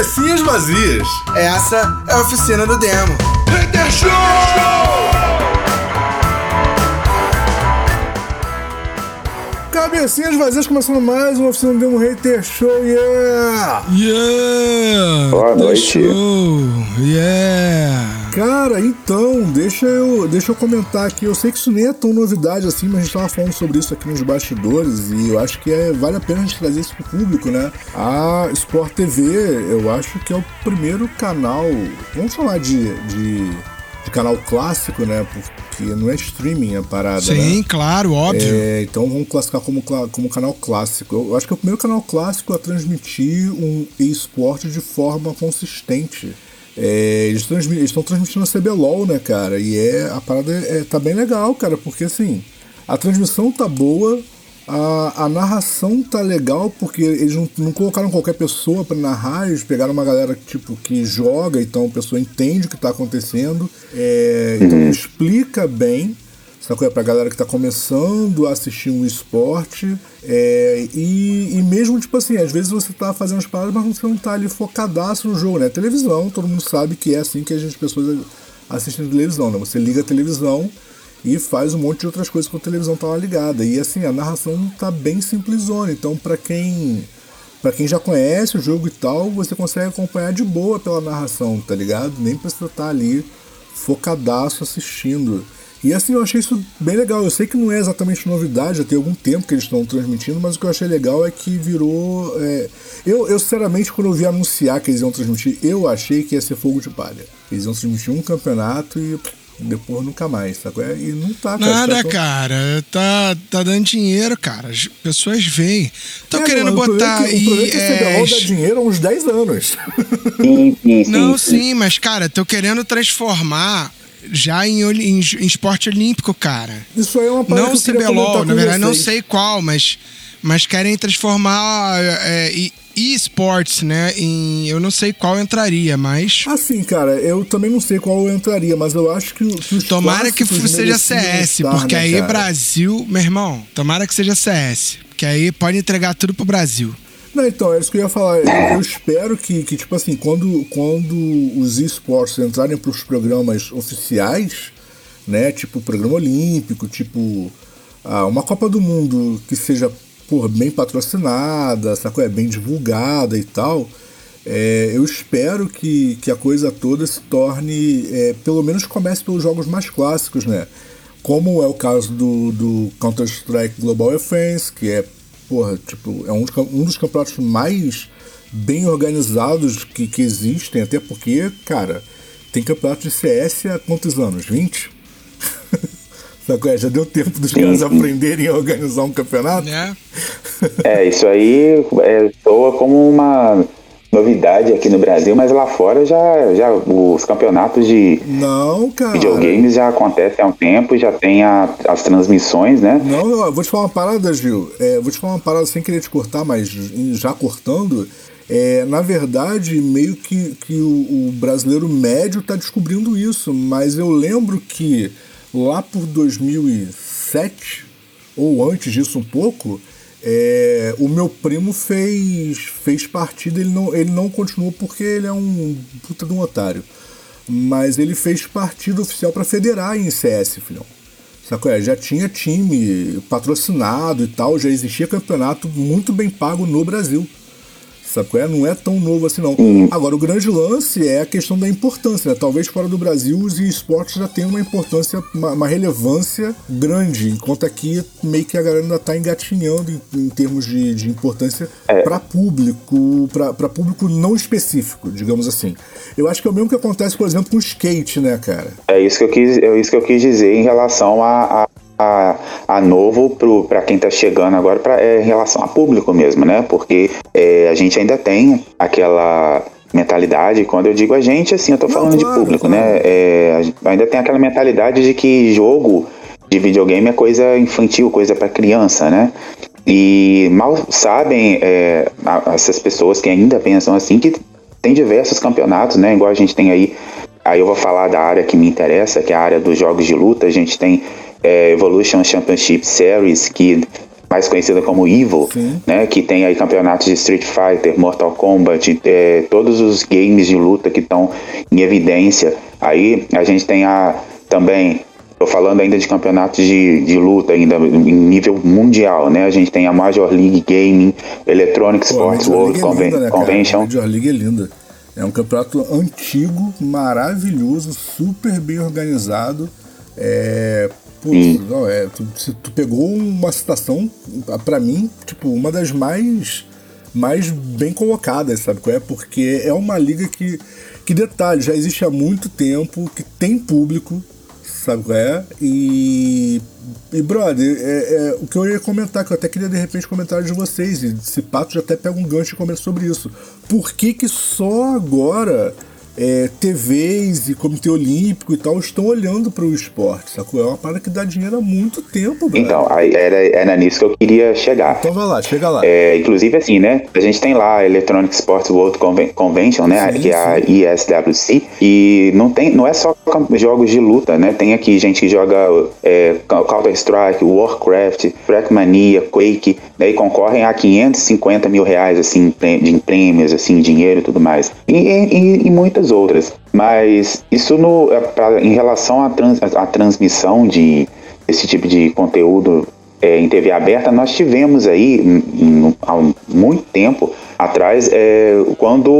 Cabecinhas vazias. Essa é a oficina do demo. Hater Show! Cabecinhas vazias começando mais uma oficina do Demo Hater Show, yeah! Yeah! Boa The noite. Show! Yeah! Cara, então, deixa eu, deixa eu comentar aqui. Eu sei que isso nem é tão novidade assim, mas a gente tava falando sobre isso aqui nos bastidores e eu acho que é, vale a pena a gente trazer isso pro público, né? A Sport TV, eu acho que é o primeiro canal, vamos falar de, de, de canal clássico, né? Porque não é streaming a parada, né? Sim, claro, óbvio. É, então vamos classificar como, como canal clássico. Eu acho que é o primeiro canal clássico a transmitir um esporte de forma consistente. É, eles estão transmitindo a CBLOL, né, cara? E é, a parada é, tá bem legal, cara, porque assim, a transmissão tá boa, a, a narração tá legal, porque eles não, não colocaram qualquer pessoa pra narrar, eles pegaram uma galera tipo, que joga, então a pessoa entende o que tá acontecendo, é, então explica bem sacou? É pra galera que tá começando a assistir um esporte. é, e, e mesmo, tipo assim, às vezes você tá fazendo as paradas, mas você não tá ali focadaço no jogo, né? Televisão, todo mundo sabe que é assim que as pessoas assistem televisão, né? Você liga a televisão e faz um monte de outras coisas com a televisão tá lá ligada. E assim, a narração tá bem simplesona. Então, pra quem. Pra quem já conhece o jogo e tal, você consegue acompanhar de boa pela narração, tá ligado? Nem precisa estar ali focadaço assistindo. E assim, eu achei isso bem legal. Eu sei que não é exatamente novidade, já tem algum tempo que eles estão transmitindo, mas o que eu achei legal é que virou. é, Eu, eu, sinceramente, quando eu vi anunciar que eles iam transmitir, eu achei que ia ser fogo de palha. Eles iam transmitir um campeonato e depois nunca mais, sacou? E não tá, cara. Nada, Os caras cara. Tá, tá dando dinheiro, cara. As pessoas veem. Tô tão- É, querendo não, o problema botar é que- O problema é que é, CBLOL dá dinheiro há uns 10 anos. Sim, sim, sim. Não, sim. sim, mas, cara, tô querendo transformar já em, em, em esporte olímpico, cara. Isso é uma Não que CBLOL, na verdade, não vocês. sei qual, mas, mas querem transformar é, e- e-sports, né? Em, eu não sei qual entraria, mas. Assim, cara, eu também não sei qual entraria, mas eu acho que, que Tomara que seja CS, estar, porque né, aí cara? Brasil, meu irmão, tomara que seja CS. Porque aí pode entregar tudo pro Brasil. Não, então, é isso que eu ia falar. Eu, eu espero que, que, tipo assim, quando, quando os esportes entrarem pros programas oficiais, né, tipo programa olímpico, tipo ah, uma Copa do Mundo que seja, porra, bem patrocinada, sacou? É bem divulgada e tal, é, eu espero que, que a coisa toda se torne, é, pelo menos comece pelos jogos mais clássicos, né? Como é o caso do, do Counter-Strike Global Offense, que é, porra, tipo, é um dos, um dos campeonatos mais bem organizados que, que existem, até porque, cara, tem campeonato de CS há quantos anos? 20? Sacou? É, Já deu tempo dos caras aprenderem a organizar um campeonato? Né? É, isso aí é, soa como uma novidade aqui no Brasil, mas lá fora já, já os campeonatos de Não, videogames já acontecem há um tempo, já tem a- as transmissões, né? Não, eu vou te falar uma parada, Gil. É, vou te falar uma parada sem querer te cortar, mas já cortando. É, na verdade, meio que, que o, o brasileiro médio tá descobrindo isso, mas eu lembro que lá por 2007, ou antes disso um pouco, é, o meu primo fez, fez partida, ele não, ele não continuou porque ele é um puta de um otário. Mas ele fez partida oficial pra federar em CS, filhão. Sacou? É, já tinha time patrocinado e tal, já existia campeonato muito bem pago no Brasil. Sacou? É, Não é tão novo assim, não. Agora, o grande lance é a questão da importância. Né? Talvez fora do Brasil os esportes já tenham uma importância, uma, uma relevância grande, enquanto aqui meio que a galera ainda está engatinhando em, em termos de, de importância para público, para público não específico, digamos assim. Eu acho que é o mesmo que acontece, por exemplo, com o skate, né, cara? É isso que eu quis, é isso que eu quis dizer em relação a, a, a, a novo para quem está chegando agora, pra, é, em relação a público mesmo, né? Porque é, a gente ainda tem aquela mentalidade, quando eu digo a gente, assim, eu tô Não, falando claro, de público, claro. né? É, ainda tem aquela mentalidade de que jogo de videogame é coisa infantil, coisa para criança, né? E mal sabem é, essas pessoas que ainda pensam assim que tem diversos campeonatos, né? Igual a gente tem aí. Aí eu vou falar da área que me interessa, que é a área dos jogos de luta. A gente tem é, Evolution Championship Series, que mais conhecida como Evil, Sim. né? Que tem aí campeonatos de Street Fighter, Mortal Kombat, é, todos os games de luta que estão em evidência. Aí a gente tem a também Tô falando ainda de campeonatos de, de luta ainda em nível mundial, né? A gente tem a Major League Gaming, Electronic Pô, Sports World é Conven- linda, né? Convention. A Major League é linda. É um campeonato antigo, maravilhoso, super bem organizado. É. Putz, não, é. Tu, tu pegou uma citação, pra mim, tipo, uma das mais. mais bem colocadas, sabe qual é? Porque é uma liga que. Que detalhe, já existe há muito tempo, que tem público, sabe qual é? E, e brother, é, é, o que eu ia comentar, que eu até queria de repente comentário de vocês, e se pato já até pega um gancho e comenta sobre isso. Por que que só agora é, TVs e Comitê Olímpico e tal estão olhando para o esporte, sacou? É uma parada que dá dinheiro há muito tempo, brother. Então, era, era nisso que eu queria chegar. Então vai lá, chega lá. É, inclusive, assim, né? A gente tem lá a Electronic Sports World Conven- Convention, né? Sim, que é a ISWC. E não, tem, não é só jogos de luta, né? Tem aqui gente que joga é, Counter-Strike, Warcraft, Trackmania, Quake. Daí concorrem a 550 mil reais, assim, de prêmios, assim, dinheiro e tudo mais. E, e- e muitas outras. Mas isso no, é pra- em relação à, trans- transmissão de esse tipo de conteúdo é, em TV aberta, nós tivemos aí em- em- há muito tempo atrás, é, quando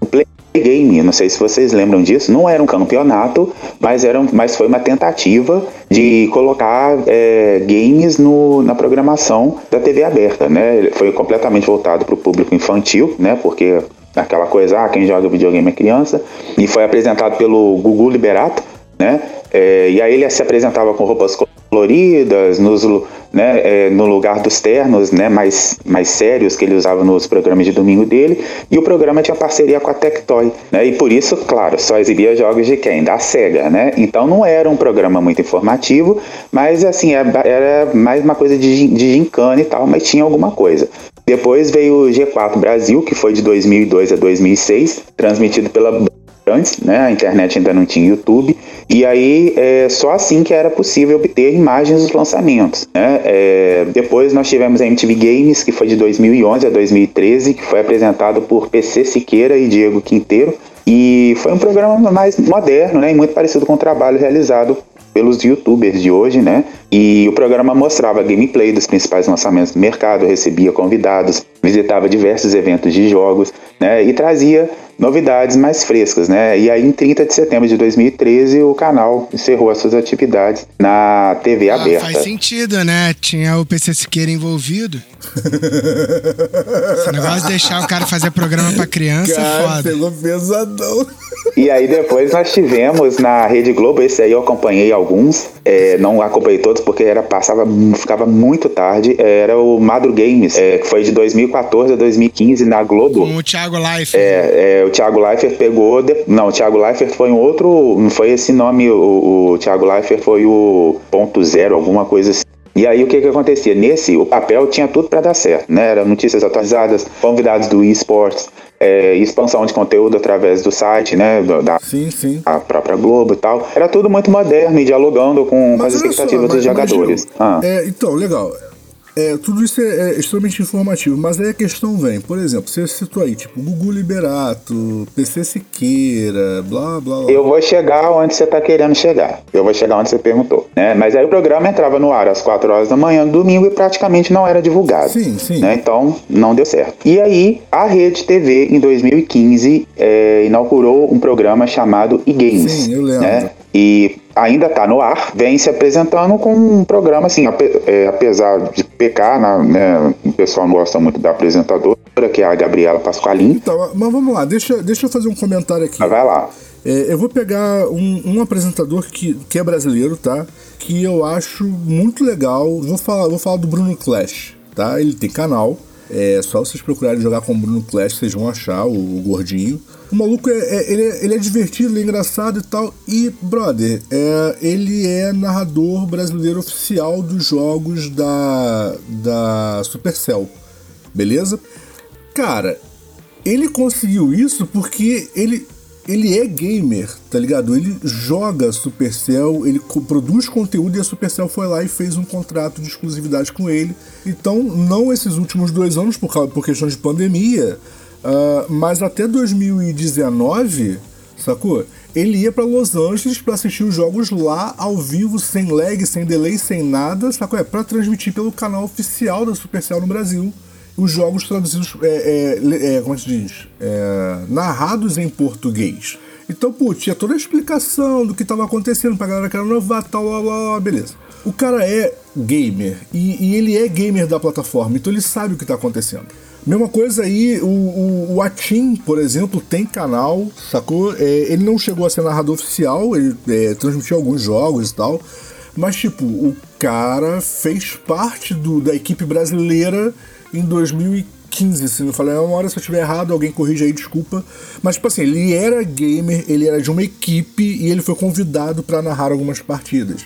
o Play Game, não sei se vocês lembram disso, não era um campeonato, mas, era, mas foi uma tentativa de colocar é, games no, na programação da TV aberta, né? Foi completamente voltado para o público infantil, né? Porque aquela coisa, ah, quem joga videogame é criança, e foi apresentado pelo Gugu Liberato, né? É, e aí ele se apresentava com roupas coloridas, nos, né, é, no lugar dos ternos, né, mais, mais sérios que ele usava nos programas de domingo dele, e o programa tinha parceria com a Tectoy, né, e por isso, claro, só exibia jogos de quem? Da SEGA, né, então não era um programa muito informativo, mas assim, era, era mais uma coisa de, de gincana e tal, mas tinha alguma coisa. Depois veio o G4 Brasil, que foi de 2002 a 2006, transmitido pela antes, né? A internet ainda não tinha YouTube. E aí, é só assim que era possível obter imagens dos lançamentos, né? É, depois nós tivemos a MTV Games, que foi de 2011 a 2013, que foi apresentado por PC Siqueira e Diego Quinteiro. E foi um programa mais moderno, né? E muito parecido com o trabalho realizado pelos youtubers de hoje, né? E o programa mostrava gameplay dos principais lançamentos do mercado, recebia convidados, visitava diversos eventos de jogos, né? E trazia novidades mais frescas, né? E aí, em 30 de setembro de 2013, o canal encerrou as suas atividades na TV Ah, aberta. faz sentido, né? Tinha o PC Siqueira envolvido. Esse negócio de deixar o cara fazer programa pra criança é Cara, foda. pegou pesadão. E aí depois nós tivemos na Rede Globo, esse aí eu acompanhei alguns, é, não acompanhei todos porque era passava ficava muito tarde. Era o Madro Games, é, que foi de 2014 a 2015 na Globo. Com o Thiago Life. É, é, o Thiago Leifert pegou. de- Não, o Thiago Leifert foi um outro. Não foi esse nome. O, o Thiago Leifert foi o ponto zero, alguma coisa assim. E aí o que que acontecia? Nesse, o papel tinha tudo para dar certo, né? Era notícias atualizadas, convidados do eSports, é, expansão de conteúdo através do site, né? Da Sim, sim. a própria Globo e tal. Era tudo muito moderno e dialogando com, com as só, expectativas mas- dos jogadores. Ah. é, então, legal. É, tudo isso é, é extremamente informativo, mas aí a questão vem, por exemplo, você citou aí, tipo, Gugu Liberato, PC Siqueira, blá blá blá. Eu vou chegar onde você está querendo chegar. Eu vou chegar onde você perguntou. Né? Mas aí o programa entrava no ar às 4 horas da manhã, no domingo, e praticamente não era divulgado. Sim, sim. Né? Então, não deu certo. E aí, a Rede TV, em 2015, é, inaugurou um programa chamado e-Games. Sim, eu lembro. Né? E ainda está no ar, vem se apresentando com um programa assim, ape- é, apesar de pecar, na- né, o pessoal não gosta muito da apresentadora, que é a Gabriela Pasqualin. Então, mas vamos lá, deixa, deixa eu fazer um comentário aqui. Mas vai lá. É, eu vou pegar um, um apresentador que, que é brasileiro, tá? Que eu acho muito legal. Vou falar, vou falar do Bruno Clash, tá? Ele tem canal. É só vocês procurarem jogar com o Bruno Clash, vocês vão achar o, o gordinho. O maluco é, é- ele, é, ele é divertido, ele é engraçado e tal. E, brother, é, ele é narrador brasileiro oficial dos jogos da, da Supercell. Beleza? Cara, ele conseguiu isso porque ele ele é gamer, tá ligado? Ele joga Supercell, ele co- produz conteúdo e a Supercell foi lá e fez um contrato de exclusividade com ele. Então, não esses últimos dois anos por, causa, por questões de pandemia, ah, mas até 2019, sacou? Ele ia pra Los Angeles pra assistir os jogos lá ao vivo, sem lag, sem delay, sem nada, sacou? É pra transmitir pelo canal oficial da Supercell no Brasil os jogos traduzidos, é, é, é, como é se diz? É, narrados em português. Então, tinha toda a explicação do que tava acontecendo pra galera que era novata, tal, blá, blá, beleza. O cara é gamer, e, e ele é gamer da plataforma, então ele sabe o que tá acontecendo. Mesma coisa aí, o, o, o Atim, por exemplo, tem canal, sacou? É, ele não chegou a ser narrador oficial, ele transmitiu alguns jogos e tal, mas, tipo, o cara fez parte do, da equipe brasileira em 2015. Se não falei uma hora, se eu estiver errado, alguém corrija aí, desculpa. Mas, tipo assim, ele era gamer, ele era de uma equipe e ele foi convidado para narrar algumas partidas.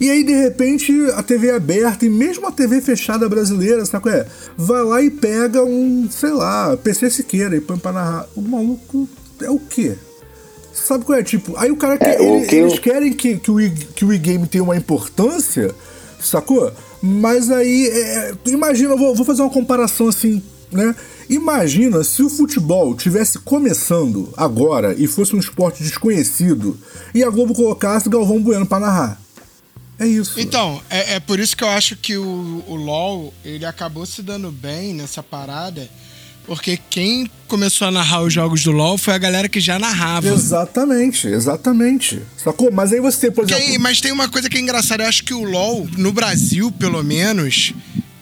E aí, de repente, a TV é aberta, e mesmo a TV fechada brasileira, sabe qual é? Vai lá e pega um, sei lá, PC Siqueira e põe pra narrar. O maluco é o quê? Sabe qual é? Tipo, aí o cara quer. É, ele- que eles eu- querem que, que, o, que o e-game tenha uma importância, sacou? Mas aí, é, imagina, eu vou, vou fazer uma comparação assim, né? Imagina se o futebol tivesse começando agora e fosse um esporte desconhecido e a Globo colocasse Galvão Bueno pra narrar. É isso. Então, é, é por isso que eu acho que o, o LoL, ele acabou se dando bem nessa parada, porque quem começou a narrar os jogos do LoL foi a galera que já narrava. Exatamente, exatamente. Sacou? Mas aí você, por exemplo. aí- mas tem uma coisa que é engraçada, eu acho que o LoL, no Brasil, pelo menos,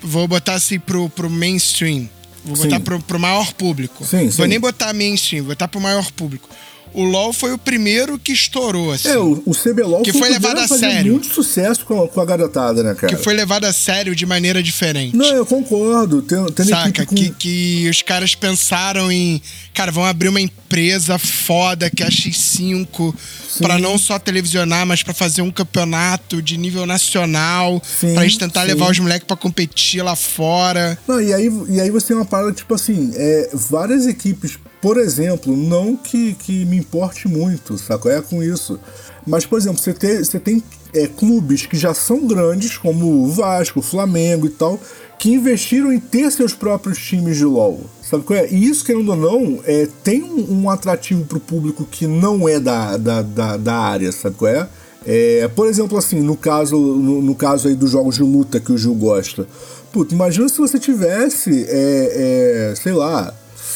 vou botar assim pro, pro mainstream. Vou botar pro, pro maior público. Sim, vou sim. nem botar mainstream, vou botar pro maior público. O LoL foi o primeiro que estourou, assim. É, o, o CBLOL Que foi, foi levado a sério. muito sucesso com a, com a garotada, né, cara? que foi levado a sério de maneira diferente. Não, eu concordo. Tem, tem Saca? com... Que, que os caras pensaram em. Cara, vão abrir uma empresa foda que é a X5 pra não só televisionar, mas pra fazer um campeonato de nível nacional. Gente tentar sim. levar os moleques pra competir lá fora. Não, e aí, e aí você tem uma parada, tipo assim, é, várias equipes, por exemplo, não que, que me importe muito, saco? É com isso. Mas, por exemplo, você tem, você tem é, clubes que já são grandes, como o Vasco, o Flamengo e tal, que investiram em ter seus próprios times de LOL. Sabe qual é? E isso, querendo ou não, é, tem um, um atrativo pro público que não é da, da, da, da área, sabe qual é? É, por exemplo, assim, no caso, no, no caso aí dos jogos de luta que o Gil gosta. Puta, imagina se você tivesse, é, é, sei lá,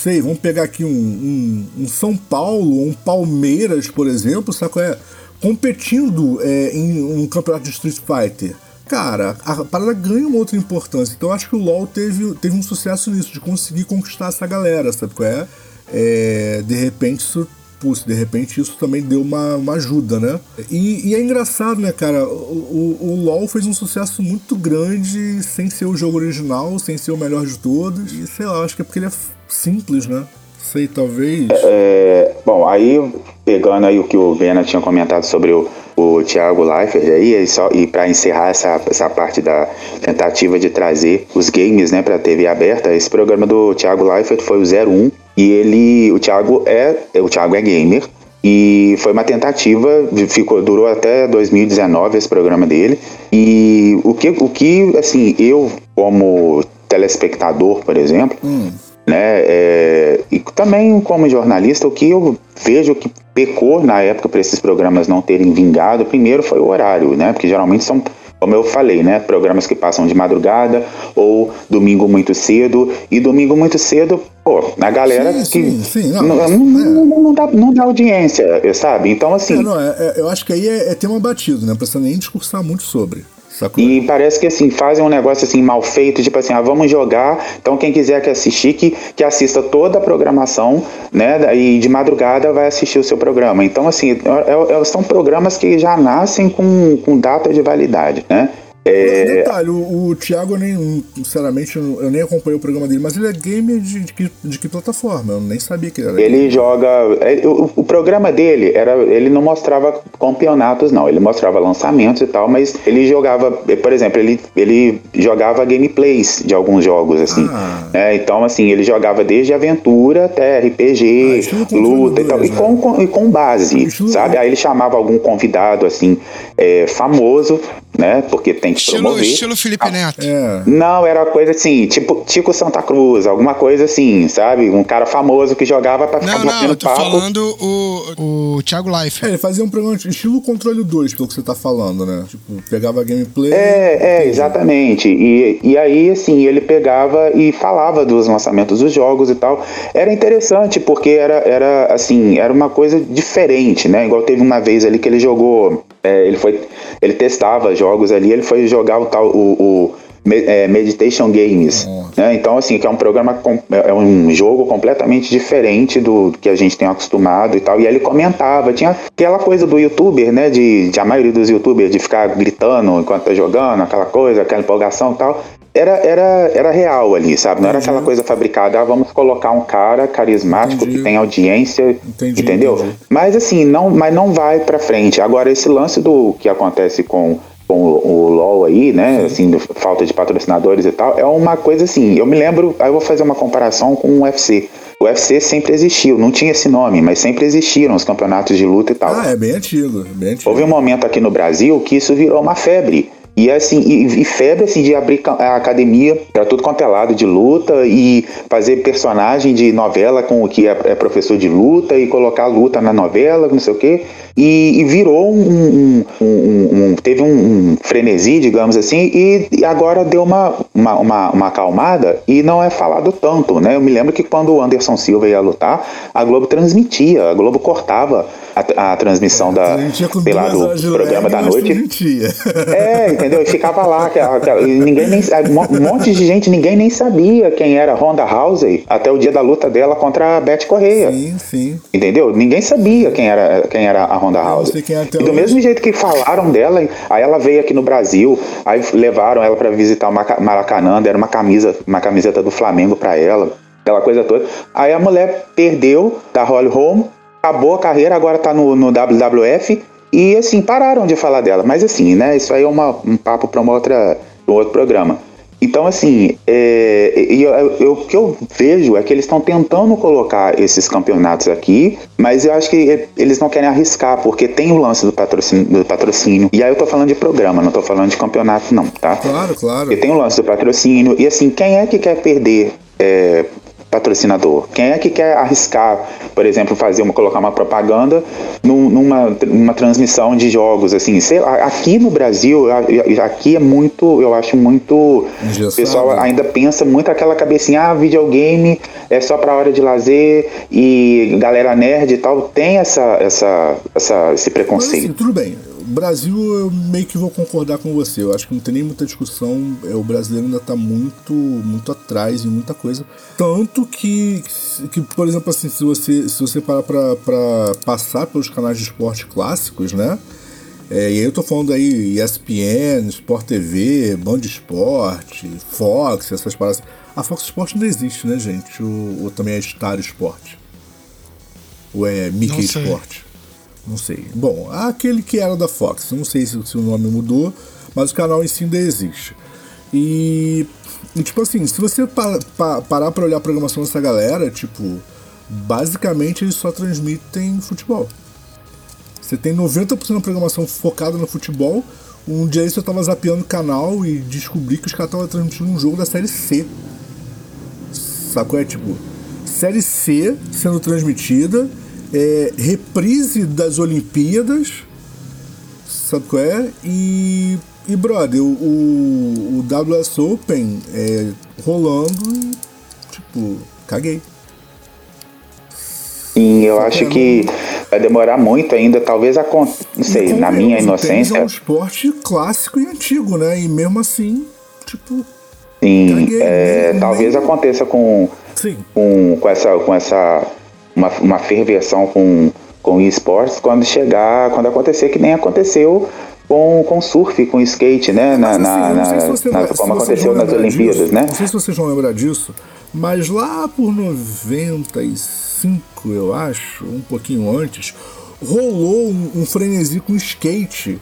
sei, vamos pegar aqui um, um, um São Paulo, um Palmeiras, por exemplo, sabe qual é? Competindo é, em um campeonato de Street Fighter. Cara, a parada ganha uma outra importância. Então eu acho que o LoL teve, teve um sucesso nisso, de conseguir conquistar essa galera, sabe qual é? É, de repente isso putz, de repente isso também deu uma, uma ajuda, né? E, e é engraçado, né, cara? O, o, o LoL fez um sucesso muito grande sem ser o jogo original, sem ser o melhor de todos. E sei lá, acho que é porque ele é simples, né? Sei, talvez. É, bom, aí pegando aí o que o Vena tinha comentado sobre o, o Thiago Leifert aí, e, só, e para encerrar essa, essa parte da tentativa de trazer os games né, para a TV aberta, esse programa do Thiago Leifert foi o 01 e ele, o Thiago é, o Thiago é gamer e foi uma tentativa, ficou, durou até 2019 esse programa dele e o que, o que assim, eu como telespectador, por exemplo, né? é, e também como jornalista, o que eu vejo que pecou na época para esses programas não terem vingado, primeiro foi o horário, né? Porque geralmente são, como eu falei, né? Programas que passam de madrugada ou domingo muito cedo. E domingo muito cedo, pô, na galera Sim, que sim, sim, não, não, mas- não- é. não- não dá, não dá audiência, sabe? Então, assim, É, não, é- é- eu acho que aí é, é tema batido, né? Não precisa nem discursar muito sobre. Sacou? E parece que assim, fazem um negócio assim mal feito, tipo assim, ah, vamos jogar. Então quem quiser que assistir, que, que assista toda a programação, né? E de madrugada vai assistir o seu programa. Então, assim, é- é- são programas que já nascem com, com data de validade, né? É... Detalhe, o, o Thiago, eu nem, sinceramente, eu nem acompanhei o programa dele, mas ele é gamer de, de, que, de que plataforma? Eu nem sabia que ele era. Ele gamer. joga. É, o, o, programa dele era. Ele não mostrava campeonatos, não. Ele mostrava lançamentos e tal, mas ele jogava, por exemplo, ele, ele jogava gameplays de alguns jogos, assim. Ah. É, então, assim, ele jogava desde aventura até RPG, ah, luta e tal. Né? E com, com, e com base, sabe? Aí ele chamava algum convidado, assim, é, famoso, né? Porque tem que estilo, promover. Estilo Felipe Neto. É. Não, era uma coisa assim, tipo Tico Santa Cruz, alguma coisa assim, sabe? Um cara famoso que jogava pra ficar não, não, eu tô papo. falando o, o Thiago Life. É, ele fazia um programa estilo Controle 2, pelo que você tá falando, né? Tipo, pegava gameplay. É, é, exatamente. E, e aí, assim, ele pegava e falava dos lançamentos dos jogos e tal. Era interessante, porque era, era assim, era uma coisa diferente, né? Igual teve uma vez ali que ele jogou. É, ele foi. Ele testava jogos ali, ele foi jogar o tal. o, o é, Meditation Games. Né? Então, assim, que é um programa, é, é um jogo completamente diferente do que a gente tem acostumado e tal. E aí ele comentava, tinha aquela coisa do youtuber, né? De, de a maioria dos youtubers de ficar gritando enquanto tá jogando, aquela coisa, aquela empolgação e tal era, era, era real ali, sabe? Não era aquela coisa fabricada, ah, vamos colocar um cara carismático entendi. que tem audiência, entendi, entendeu? Mas assim, não, mas não vai para frente. Agora esse lance do que acontece com com o, o LoL aí, né, assim, falta de patrocinadores e tal, é uma coisa assim, eu me lembro, aí eu vou fazer uma comparação com o UFC. O UFC sempre existiu, não tinha esse nome, mas sempre existiram os campeonatos de luta e tal. Ah, é bem antigo, bem antigo. Houve um momento aqui no Brasil que isso virou uma febre. E assim, e, e, febre assim, de abrir a academia para tudo quanto é lado de luta e fazer personagem de novela com o que é, é professor de luta e colocar luta na novela, não sei o quê. E, e virou um, um, um, um teve um, frenesi, digamos assim, e, agora deu uma, uma, uma, uma, acalmada e não é falado tanto, né? Eu me lembro que quando o Anderson Silva ia lutar, a Globo transmitia, a Globo cortava a, a transmissão da, sei lá, do programa da noite. É, entendeu? E ficava lá, ninguém nem, um monte de gente, ninguém nem sabia quem era Ronda Rousey até o dia da luta dela contra a Beth Correia. Sim, sim. Entendeu? Ninguém sabia quem era, quem era a Ronda Rousey. E do mesmo jeito que falaram dela, aí ela veio aqui no Brasil, aí levaram ela para visitar o Maracanã, deram uma camisa, uma camiseta do Flamengo para ela aquela coisa toda. Aí a mulher perdeu da Holly Holm, acabou a carreira, agora tá no, no WWF. E assim, pararam de falar dela. Mas assim, né? Isso aí é uma, um papo para uma outra, um outro programa. Então, assim, é, eu, eu, o que eu vejo é que eles estão tentando colocar esses campeonatos aqui, mas eu acho que eles não querem arriscar, porque tem o lance do patrocínio, do patrocínio. E aí eu tô falando de programa, não tô falando de campeonato, não, tá? Claro, claro. Porque tem o lance do patrocínio. E assim, quem é que quer perder é, patrocinador? Quem é que quer arriscar, por exemplo, fazer uma, colocar uma propaganda num, numa, numa transmissão de jogos, assim, sei aqui no Brasil, aqui é muito, eu acho muito, o pessoal ainda pensa muito aquela cabecinha, ah, videogame é só pra hora de lazer e galera nerd e tal, tem essa, essa, essa esse preconceito. Mas, assim, tudo bem, Brasil, eu meio que vou concordar com você. Eu acho que não tem nem muita discussão. É, o brasileiro ainda está muito, muito atrás em muita coisa. Tanto que, que por exemplo, assim, se você, se você parar para passar pelos canais de esporte clássicos, né? É, e aí eu tô falando aí ESPN, Sport TV, Band Esporte, Fox, essas paradas. A Fox Sport não existe, né, gente? Ou, ou também é Star Sport? Ou é Mickey Sport? Não sei. Bom, aquele que era da Fox, não sei se, se o nome mudou, mas o canal em si ainda existe. E, e tipo assim, se você pa, pa, parar pra olhar a programação dessa galera, tipo, basicamente eles só transmitem futebol. Você tem 90% da programação focada no futebol. Um dia eu tava zapeando o canal e descobri que os caras estavam transmitindo um jogo da série C. Sacou? É tipo, série C sendo transmitida é, reprise das Olimpíadas, sabe qual é? E, e brother, o, o, o WS Open é, rolando e, tipo, caguei. Sim, eu acho que vai demorar muito ainda, talvez a não sei, na minha inocência. É um esporte clássico e antigo, né? E mesmo assim, tipo. Sim, caguei, é, talvez aconteça com, Sim. com, com essa com essa uma, uma ferversão com, com esportes quando chegar, quando acontecer, que nem aconteceu com, com surf, com skate, né? Na, na, na, se na- como aconteceu nas Olimpíadas, disso, né? Não sei se vocês vão lembrar disso, mas lá por 95, eu acho, um pouquinho antes, rolou um, um frenesi com skate.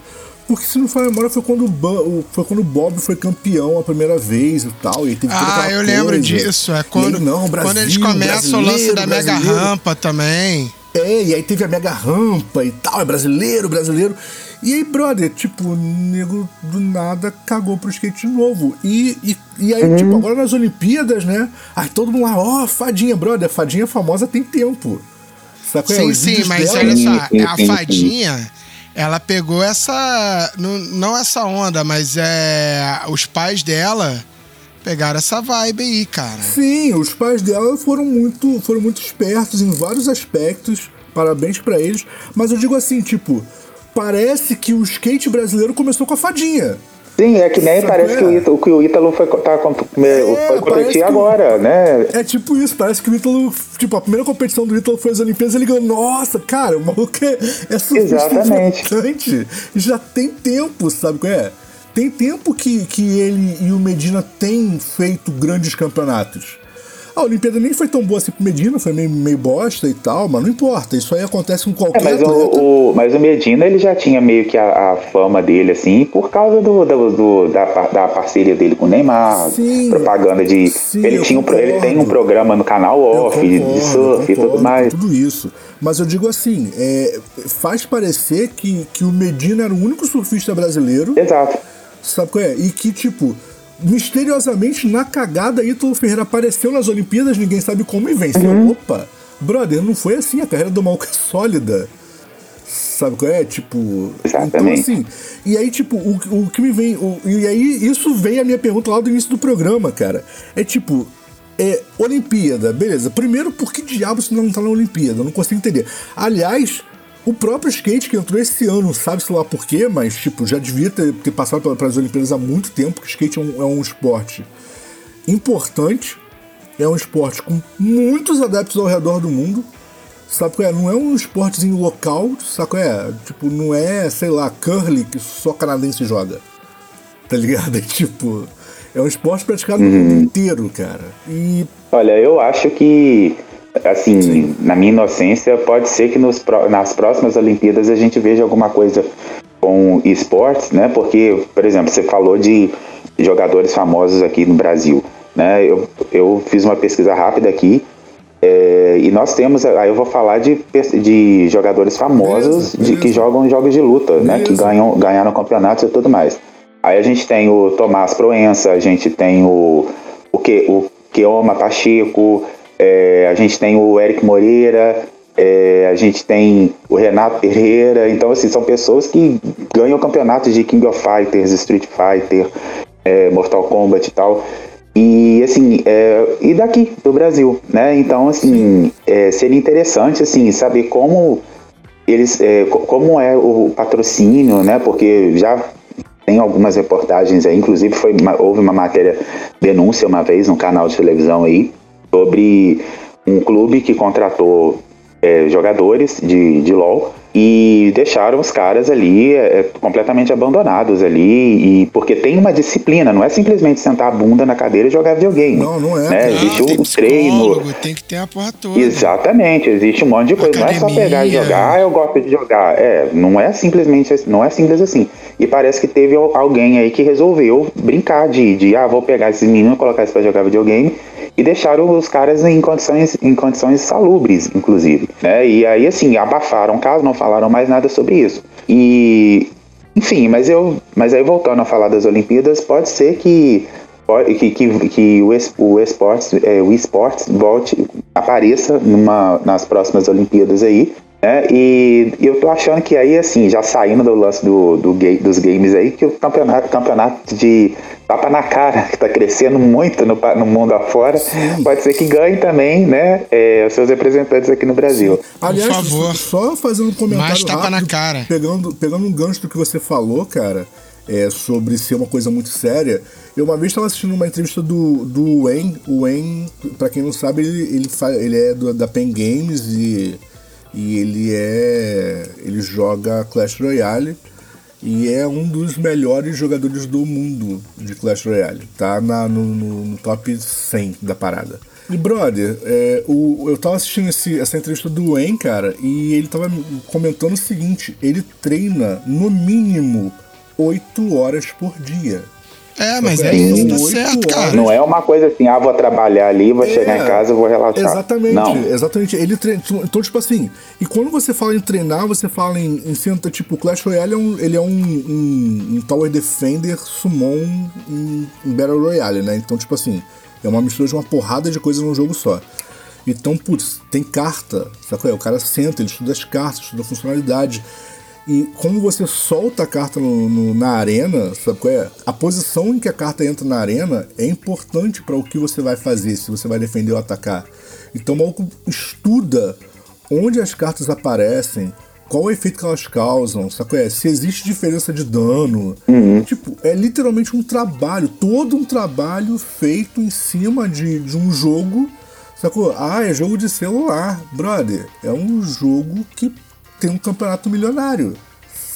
Porque se não for a memória, foi quando, o Bo- foi quando o Bob foi campeão a primeira vez e tal. E teve toda Ah, eu lembro coisa. disso. É quando, aí, não, quando eles Brasil, começam o lance da brasileiro, mega rampa também. É, e aí teve a mega rampa e tal, é brasileiro, brasileiro. E aí, brother, tipo, o nego do nada cagou pro skate de novo. E, e, e aí, Uhum. tipo, agora nas Olimpíadas, né? Aí todo mundo lá, ó, fadinha, brother, fadinha famosa tem tempo. Saca? Sim, Os sim, mas dela- olha só, a fadinha, ela pegou essa. Não, essa onda, mas é. Os pais dela pegaram essa vibe aí, cara. Sim, os pais dela foram muito, foram muito espertos em vários aspectos. Parabéns pra eles. Mas eu digo assim, tipo, parece que o skate brasileiro começou com a fadinha. Sim, é que nem Sabe parece é? que o Ítalo, que o Ítalo foi, tá, com- foi competir que o- agora, né? É tipo isso, parece que o Ítalo, tipo, a primeira competição do Ítalo foi as Olimpíadas, ele ganhou, nossa, cara, o maluco é, é Exatamente. Já tem tempo, sabe qual é? Tem tempo que, que ele e o Medina têm feito grandes campeonatos. A Olimpíada nem foi tão boa assim pro Medina, foi meio, meio bosta e tal, mas não importa, isso aí acontece com É, qualquer mas, atleta. o, o- mas o Medina ele já tinha meio que a, a fama dele, assim, por causa do, do- do- da, da parceria dele com o Neymar, Sim. propaganda de. Sim, ele, tinha um, ele tem um programa no canal off, de concordo, surf e tudo mais. Tudo isso. Mas eu digo assim, é, faz parecer que, que o Medina era o único surfista brasileiro Exato. Sabe qual é? E que, tipo, misteriosamente, na cagada, Ítalo Ferreira apareceu nas Olimpíadas, ninguém sabe como, e venceu. Uhum. Opa, brother, não foi assim. A carreira do maluco é sólida. Sabe qual é? Tipo. Então, Exatamente. assim. E aí, tipo, o, o que me vem. o- e aí, isso vem a minha pergunta lá do início do programa, cara. É tipo. É, Olimpíada, beleza. Primeiro, por que diabos não tá na Olimpíada? Eu não consigo entender. Aliás, o próprio skate que entrou esse ano, sabe-se lá por quê, mas, tipo, já devia ter, ter passado para as Olimpíadas há muito tempo, que o skate é um, é um esporte importante, é um esporte com muitos adeptos ao redor do mundo, sabe qual é? Não é um esportezinho local, sabe qual é? Tipo, não é, sei lá, curly que só canadense joga, tá ligado? É tipo, é um esporte praticado no mundo inteiro, cara. E Olha, eu acho que, assim, na minha inocência, pode ser que nos, nas próximas Olimpíadas a gente veja alguma coisa com esportes, né? Porque, por exemplo, você falou de jogadores famosos aqui no Brasil, né? Eu, eu fiz uma pesquisa rápida aqui é, e nós temos, aí eu vou falar de, de jogadores famosos Beleza, de, que beleza. jogam jogos de luta, né? Que Beleza. ganham, ganharam campeonatos e tudo mais. Aí a gente tem o Tomás Proença, a gente tem o, o, que, o Keoma Pacheco, é, a gente tem o Eric Moreira, é, a gente tem o Renato Pereira. Então, assim, são pessoas que ganham campeonatos de King of Fighters, Street Fighter, é, Mortal Kombat e tal. E assim, é, e daqui do Brasil, né? Então, assim, é, seria interessante assim saber como eles, é, co- como é o patrocínio, né? Porque já tem algumas reportagens aí, inclusive foi houve uma matéria denúncia uma vez no canal de televisão aí sobre um clube que contratou é, jogadores de, de LoL e deixaram os caras ali é, é, completamente abandonados ali e porque tem uma disciplina, não é simplesmente sentar a bunda na cadeira e jogar videogame. Não, não é. Né? Não, Existe tem o treino, psicólogo, Tem que ter a porra toda. Exatamente, existe um monte de coisa. Não é só pegar e Academia. jogar, ah, eu gosto de jogar. É, não é simplesmente não é simples assim. E parece que teve al- alguém aí que resolveu brincar de, de ah, vou pegar esses meninos e colocar eles pra jogar videogame e deixaram os caras em condições, em condições salubres, inclusive. Né? E aí, assim, abafaram o caso, não falaram mais nada sobre isso. E enfim, mas eu. Mas aí voltando a falar das Olimpíadas, pode ser que. Que, que, que o, o esportes, é, o esportes volte, apareça numa, nas próximas Olimpíadas aí, né? E eu tô achando que aí, assim, já saindo do lance do, do ga- dos games aí, que o campeonato, campeonato de tapa na cara, que tá crescendo muito no, no mundo afora, pode ser que ganhe também, né? é, os seus representantes aqui no Brasil. Aliás, favor. só fazendo um comentário Mais tapa na rápido, cara. Pegando, pegando um gancho do que você falou, cara, é, sobre ser uma coisa muito séria. Eu uma vez estava assistindo uma entrevista do, do Wayne. O Wayne, pra quem não sabe, ele, ele, fa- ele é do- da Pen Games e, e ele é. ele joga Clash Royale. e é um dos melhores jogadores do mundo de Clash Royale. Tá na, no, no, no top 100 da parada. E, brother, é, o, eu tava assistindo esse, essa entrevista do Wayne, cara, e ele tava comentando o seguinte: ele treina no mínimo 8 horas por dia. É, mas é isso, tá certo, cara. Não é uma coisa assim, ah, vou trabalhar ali, vou chegar em casa, vou relaxar. Exatamente, Não. exatamente. Ele treina. Então, tipo assim, e quando você fala em treinar, você fala em, em senta, tipo, Clash Royale é um, ele é um, um, um Tower Defender Summon em, em Battle Royale, né? Então, tipo assim, é uma mistura de uma porrada de coisas num jogo só. Então, putz, tem carta, sabe qual é? O cara senta, ele estuda as cartas, estuda a funcionalidade. E como você solta a carta no- no- na arena, sabe qual é? A posição em que a carta entra na arena é importante para o que você vai fazer, se você vai defender ou atacar. Então o maluco estuda onde as cartas aparecem, qual o efeito que elas causam, sabe qual é? Se existe diferença de dano. Tipo, é literalmente um trabalho, todo um trabalho feito em cima de, de um jogo Sacou? Ah, é jogo de celular. Brother, é um jogo que tem um campeonato milionário.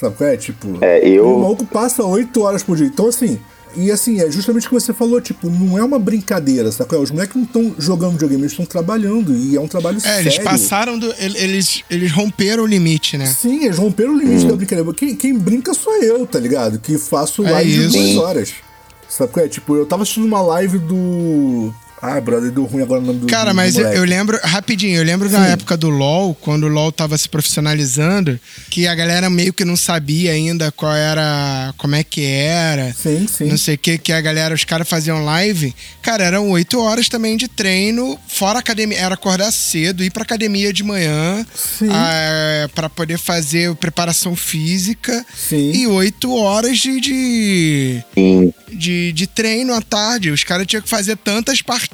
Sabe qual é? Tipo. É, eu- O maluco passa 8 horas por dia. Então, assim. E assim, é justamente o que você falou, tipo, não é uma brincadeira, sacou? Os moleques não estão jogando videogame, eles estão trabalhando. E é um trabalho É, sério. eles passaram do. el- Eles, eles romperam o limite, né? Sim, eles romperam o limite da brincadeira. Quem, quem brinca sou eu, tá ligado? Que faço É live de isso. duas horas. Sabe qual é? Tipo, eu tava assistindo uma live do. Ah, brother, deu ruim agora o nome do. Cara, do mas eu, moleque. eu lembro, rapidinho, eu lembro na época do LoL, quando o LoL tava se profissionalizando, que a galera meio que não sabia ainda qual era, como é que era. Sim, sim. Não sei o que, que a galera, os caras faziam live. Cara, eram oito horas também de treino, fora academia. Era acordar cedo, ir pra academia de manhã, Sim. ah, pra poder fazer preparação física. Sim. E oito horas de- de, Sim. de, de treino à tarde. Os caras tinham que fazer tantas partidas,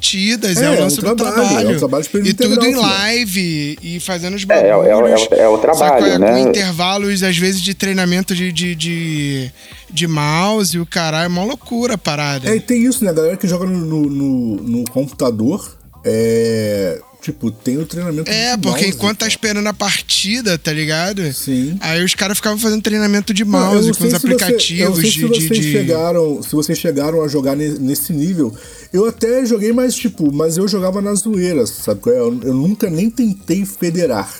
é, É, o é um do trabalho, trabalho. é um trabalho E tudo em live e fazendo os É, é, bagulhos. é o- é o trabalho, sacou? né? Com intervalos, às vezes, de treinamento de, de, de, de mouse e o caralho. É uma loucura a parada. É, e tem isso, né? A galera que joga no, no, no- no computador, é. Tipo, tem o treinamento É, porque mouse, enquanto tá esperando a partida, tá ligado? Sim. Aí os caras ficavam fazendo treinamento de mouse com os se você- eu aplicativos de, se vocês de- chegaram, se vocês chegaram a jogar ne- nesse nível. Eu até joguei mais tipo, mas eu jogava na zoeira, sabe? é? Eu, eu nunca nem tentei federar.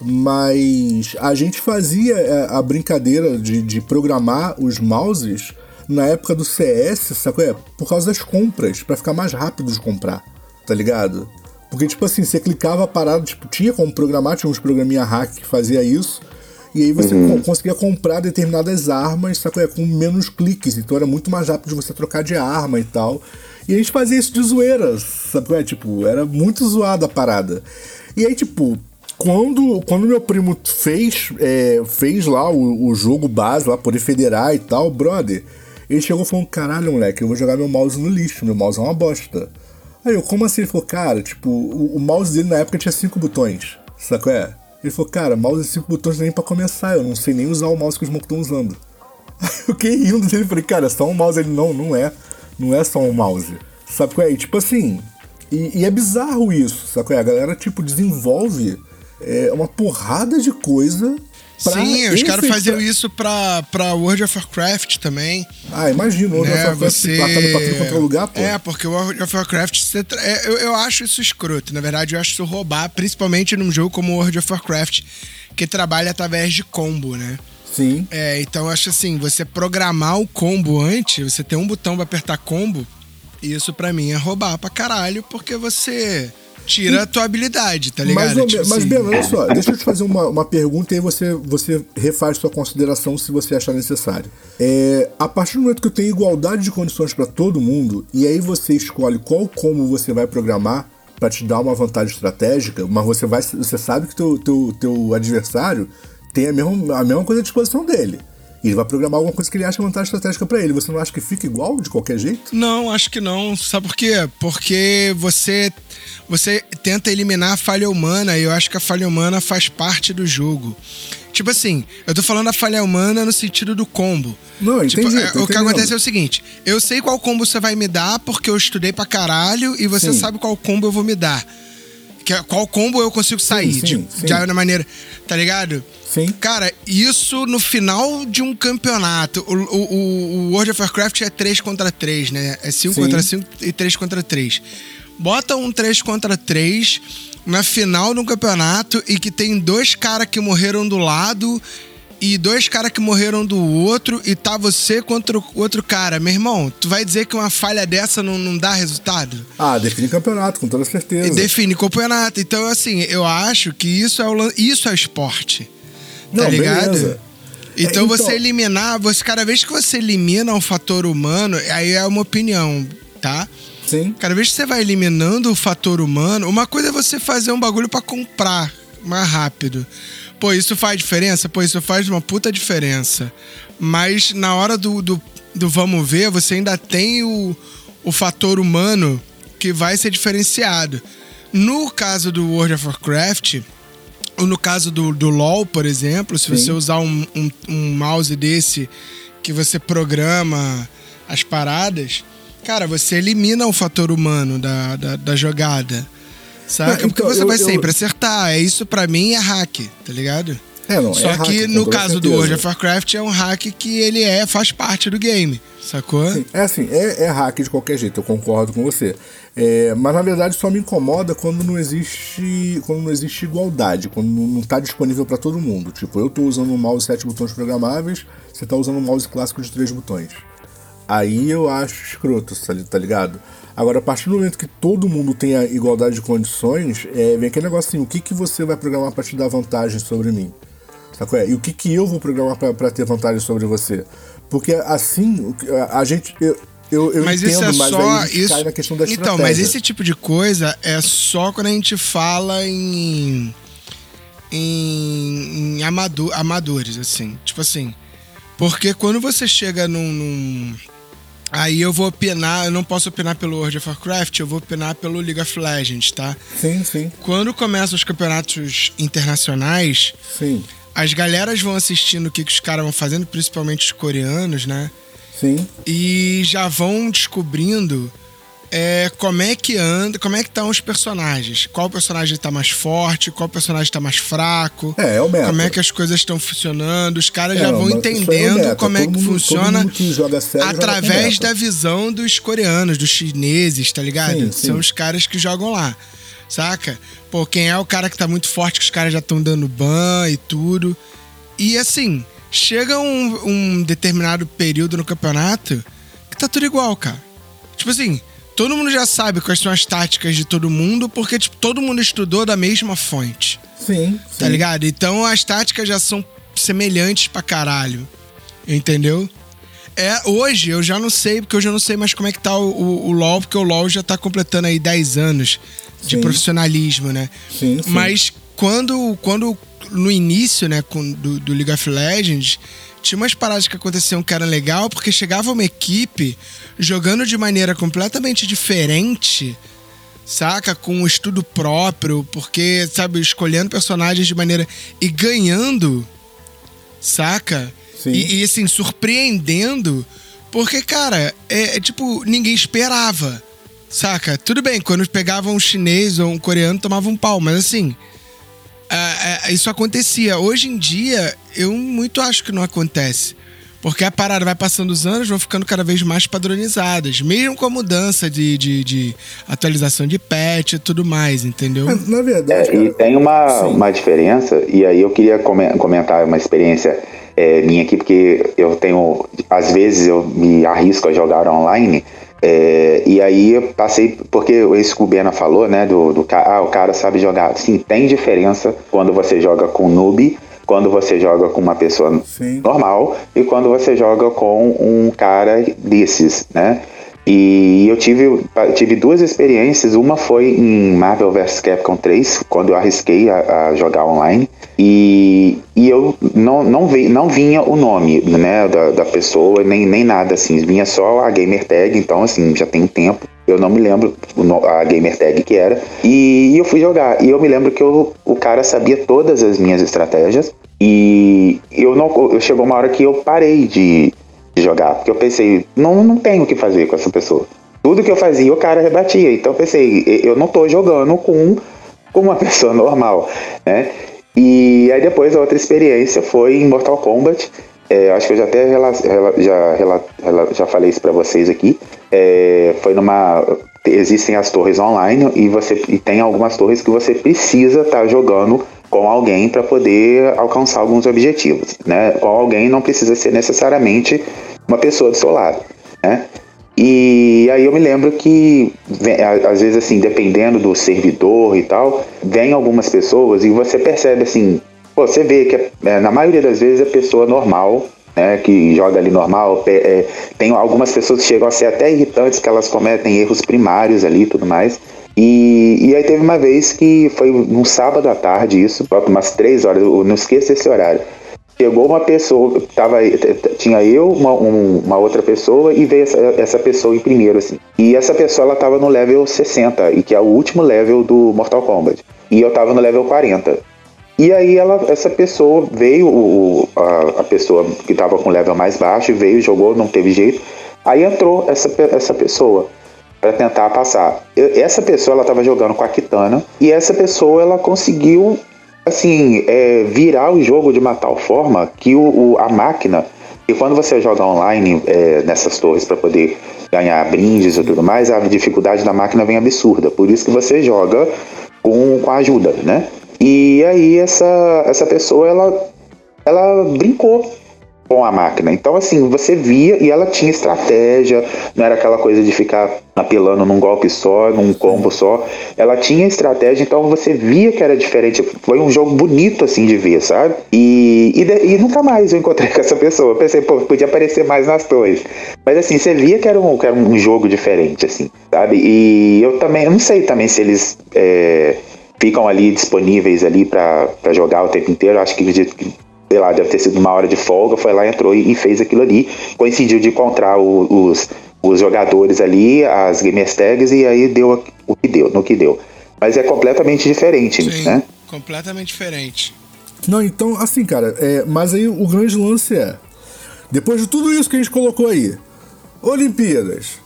Mas a gente fazia é, a brincadeira de, de programar os mouses na época do CS, sabe? é? Por causa das compras, pra ficar mais rápido de comprar, tá ligado? Porque, tipo assim, você clicava a parada, tipo, tinha como programar, tinha uns programinha hack que fazia isso. E aí você co- conseguia comprar determinadas armas, sacou? Com menos cliques. Então era muito mais rápido de você trocar de arma e tal. E a gente fazia isso de zoeira, sabe? É, tipo, era muito zoada a parada. E aí, tipo, quando, quando meu primo fez, é, fez lá o, o jogo base, lá, poder federar e tal, brother, ele chegou falando, caralho, moleque, eu vou jogar meu mouse no lixo, meu mouse é uma bosta. Aí eu, como assim? Ele falou, cara, tipo, o, o mouse dele na época tinha cinco botões, sacou? É? Ele falou, cara, mouse de cinco botões nem pra começar, eu não sei nem usar o mouse que os malucos estão usando. Aí eu fiquei rindo dele, falei, cara, é só um mouse. Ele, não, não é, não é só um mouse. Sabe qual é? E, tipo assim, e, e é bizarro isso, sabe qual é? A galera, tipo, desenvolve é, uma porrada de coisa Sim, os caras faziam isso pra, pra World of Warcraft também. Ah, imagina, o né? né, Você... platando pra quanto é lugar, pô. É, porque o World of Warcraft, você tra- é, eu, eu acho isso escroto. Na verdade, eu acho isso roubar, principalmente num jogo como World of Warcraft, que trabalha através de combo, né? Sim. É, então eu acho assim, você programar o combo antes, você tem um botão pra apertar combo, isso pra mim é roubar pra caralho, porque você tira a tua habilidade, tá ligado? Mas, Tipo mas assim, Ben, olha só, deixa eu te fazer uma, uma pergunta e aí você, você refaz sua consideração se você achar necessário. É, a partir do momento que eu tenho igualdade de condições para todo mundo, e aí você escolhe qual como você vai programar para te dar uma vantagem estratégica, mas você, vai, você sabe que teu, teu, teu adversário tem a mesma, a mesma coisa à disposição dele. E ele vai programar alguma coisa que ele acha vantagem estratégica para ele. Você não acha que fica igual de qualquer jeito? Não, acho que não. Sabe por quê? Porque você você tenta eliminar a falha humana e eu acho que a falha humana faz parte do jogo. Tipo assim, eu tô falando da falha humana no sentido do combo. Não, tipo, entendi, é, o que acontece é o seguinte: eu sei qual combo você vai me dar porque eu estudei pra caralho e você Sim. sabe qual combo eu vou me dar. Que que- qual combo eu consigo sair. sim, de, sim. de maneira. Tá ligado? Sim. Cara, isso no final de um campeonato. O, o- o- World of Warcraft é 3 contra 3, né? É 5 Sim. contra 5 e 3 contra 3. Bota um 3 contra 3 na final de um campeonato e que tem dois caras que morreram do lado e dois caras que morreram do outro e tá você contra o outro cara. Meu irmão, tu vai dizer que uma falha dessa não, não dá resultado? Ah, define campeonato, com toda certeza. E define campeonato. Então, assim, eu acho que isso é o isso é esporte. Tá Não, ligado? beleza. Então, É, então- você eliminar, você, cada vez que você elimina um fator humano, aí é uma opinião, tá? Sim. Cada vez que você vai eliminando o fator humano, uma coisa é você fazer um bagulho pra comprar mais rápido. Pô, isso faz diferença? Pô, isso faz uma puta diferença. Mas na hora do, do, do vamos ver, você ainda tem o, o fator humano que vai ser diferenciado. No caso do World of Warcraft, no caso do, do LoL, por exemplo, se Sim. você usar um, um, um mouse desse que você programa as paradas, cara, você elimina o fator humano da, da, da jogada. Saca? É, então, Porque você eu- vai eu- sempre acertar. É isso pra mim é hack, tá ligado? É, não, Só é hack, que com no caso do certeza. World of Warcraft é um hack que ele é, faz parte do game, sacou? Sim, é assim, é, é hack de qualquer jeito, eu concordo com você. É, mas na verdade só me incomoda quando não existe. Quando não existe igualdade, quando não não tá disponível pra todo mundo. Tipo, eu tô usando um mouse sete botões programáveis, você tá usando um mouse clássico de três botões. Aí eu acho escroto, tá tá ligado? Agora, a partir do momento que todo mundo tem a igualdade de condições, é, vem aquele negócio assim, o que, que você vai programar pra te dar vantagem sobre mim? Sacou? É? E o que, que eu vou programar pra ter vantagem sobre você? Porque assim, a, a gente. Eu, eu, eu mas entendo, isso é mas só. isso... cai na questão da então, mas esse tipo de coisa é só quando a gente fala em. em, em amado- amadores, assim. Tipo assim. Porque quando você chega num, num- Aí eu vou opinar, eu não posso opinar pelo World of Warcraft, eu vou opinar pelo League of Legends, tá? Sim, sim, Quando começam os campeonatos internacionais, sim, as galeras vão assistindo o que, que os caras vão fazendo, principalmente os coreanos, né? Sim. E já vão descobrindo é, como é que anda, como é que estão os personagens. Qual personagem tá mais forte, qual personagem tá mais fraco. É, é o meta. Como é que as coisas estão funcionando. Os caras É, já vão é entendendo meta. como é que mundo- funciona que com através da visão dos coreanos, dos chineses, tá ligado? Sim, sim. São os caras que jogam lá. Saca? Pô, quem é o cara que tá muito forte, que os caras já estão dando ban e tudo. E assim, chega um, um determinado período no campeonato que tá tudo igual, cara. Tipo assim, todo mundo já sabe quais são as táticas de todo mundo, porque tipo, todo mundo estudou da mesma fonte. Sim, sim. Tá ligado? Então as táticas já são semelhantes pra caralho. Entendeu? É, hoje eu já não sei, porque eu não sei mais como é que tá o, o, o LoL, porque o LoL já tá completando aí 10 anos de Sim. profissionalismo, né? Sim, sim. Mas quando, quando no início, né, com- do, do League of Legends, tinha umas paradas que aconteciam que eram legal, porque chegava uma equipe jogando de maneira completamente diferente, saca? Com um estudo próprio, porque, sabe, escolhendo personagens de maneira. e ganhando, saca? Sim. E, e, assim, surpreendendo, porque, cara, é, é tipo, ninguém esperava, saca? Tudo bem, quando pegavam um chinês ou um coreano, tomavam um pau, mas assim. É, é, isso acontecia. Hoje em dia, eu muito acho que não acontece. Porque a parada vai passando os anos, vão ficando cada vez mais padronizadas. Mesmo com a mudança de, de, de atualização de patch e tudo mais, entendeu? Mas, na verdade, É, e tem uma, Sim. uma diferença, e aí eu queria come- comentar uma experiência é, minha aqui, porque eu tenho, às vezes eu me arrisco a jogar online, é, e aí eu passei, porque esse que o Bena falou, né, do, do ah, o cara sabe jogar. Sim, tem diferença quando você joga com noob, quando você joga com uma pessoa Sim. normal e quando você joga com um cara desses, né? E eu tive, tive duas experiências. Uma foi em Marvel vs Capcom 3, quando eu arrisquei a, a jogar online. E, e eu não, não, vi, não vinha o nome né, da, da pessoa, nem, nem nada assim. Vinha só a gamer tag, então assim, já tem um tempo. Eu não me lembro a gamer tag que era. E, eu fui jogar. E eu me lembro que eu, o cara sabia todas as minhas estratégias. E eu não. Eu, chegou uma hora que eu parei de, de jogar. Porque eu pensei, não, não tenho o que fazer com essa pessoa. Tudo que eu fazia, o cara rebatia. Então eu pensei, eu não tô jogando com como uma pessoa normal, né? E aí depois a outra experiência foi em Mortal Kombat. É, acho que eu já até rela, já, rela, já falei isso para vocês aqui. É, foi numa existem as torres online e você e tem algumas torres que você precisa estar tá jogando com alguém para poder alcançar alguns objetivos, né? Com alguém não precisa ser necessariamente uma pessoa do seu lado, né? E aí eu me lembro que, às vezes, assim, dependendo do servidor e tal, vem algumas pessoas e você percebe, assim, você vê que é, na maioria das vezes é pessoa normal, né, que joga ali normal. É, tem algumas pessoas que chegam a ser até irritantes, que elas cometem erros primários ali e tudo mais. E, e aí teve uma vez que foi num sábado à tarde isso, umas três horas, eu não esqueço esse horário. Chegou uma pessoa, tava, tinha eu, uma, um, uma outra pessoa e veio essa, essa, pessoa em primeiro, assim. E essa pessoa, ela tava no level 60, e que é o último level do Mortal Kombat. E eu tava no level 40. E aí ela, essa pessoa veio, o, a, a pessoa que tava com level mais baixo, veio, jogou, não teve jeito. Aí entrou essa, essa pessoa para tentar passar. Eu, essa pessoa ela estava jogando com a Kitana e essa pessoa ela conseguiu assim, é, virar o jogo de uma tal forma que o, o a máquina, e quando você joga online é, nessas torres para poder ganhar brindes e tudo mais, a dificuldade da máquina vem absurda. Por isso que você joga com, com ajuda, né? E aí essa, essa pessoa, ela, ela brincou com a máquina. Então, assim, você via e ela tinha estratégia, não era aquela coisa de ficar apelando num golpe só, num combo só. Ela tinha estratégia, então você via que era diferente. Foi um jogo bonito, assim, de ver, sabe? E, e, de, e nunca mais eu encontrei com essa pessoa. pensei, pô, podia aparecer mais nas torres. Mas, assim, você via que era um, que era um jogo diferente, assim, sabe? E eu também, eu não sei também se eles. É, ficam ali disponíveis ali para jogar o tempo inteiro. Acho que sei lá, deve ter sido uma hora de folga, foi lá, entrou e, fez aquilo ali. Coincidiu de encontrar o, os, os jogadores ali, as gamer tags, e aí deu o que deu, no que deu. Mas é completamente diferente, Sim, né? Completamente diferente. Não, então, assim, cara, é, mas aí o grande lance é: depois de tudo isso que a gente colocou aí, Olimpíadas.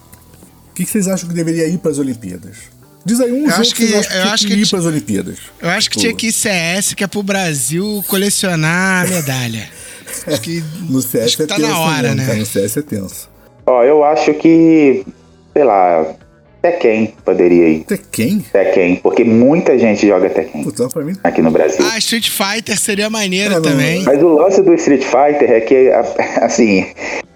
O que, que vocês acham que deveria ir para as Olimpíadas? Diz aí um eu jogo acho que, que, acho que eu acho que, ir para as Olimpíadas. Eu acho que tinha que ir CS, que é pro Brasil colecionar medalha. acho que, no CS acho que é tá tenso, na hora, né? No CS é tenso. Ó, eu acho que, sei lá, Tekken poderia ir. Tekken? Tekken, porque muita gente joga Tekken. Puta, pra mim. Aqui no Brasil. Ah, Street Fighter seria maneira também. Mas o lance do Street Fighter é que, assim,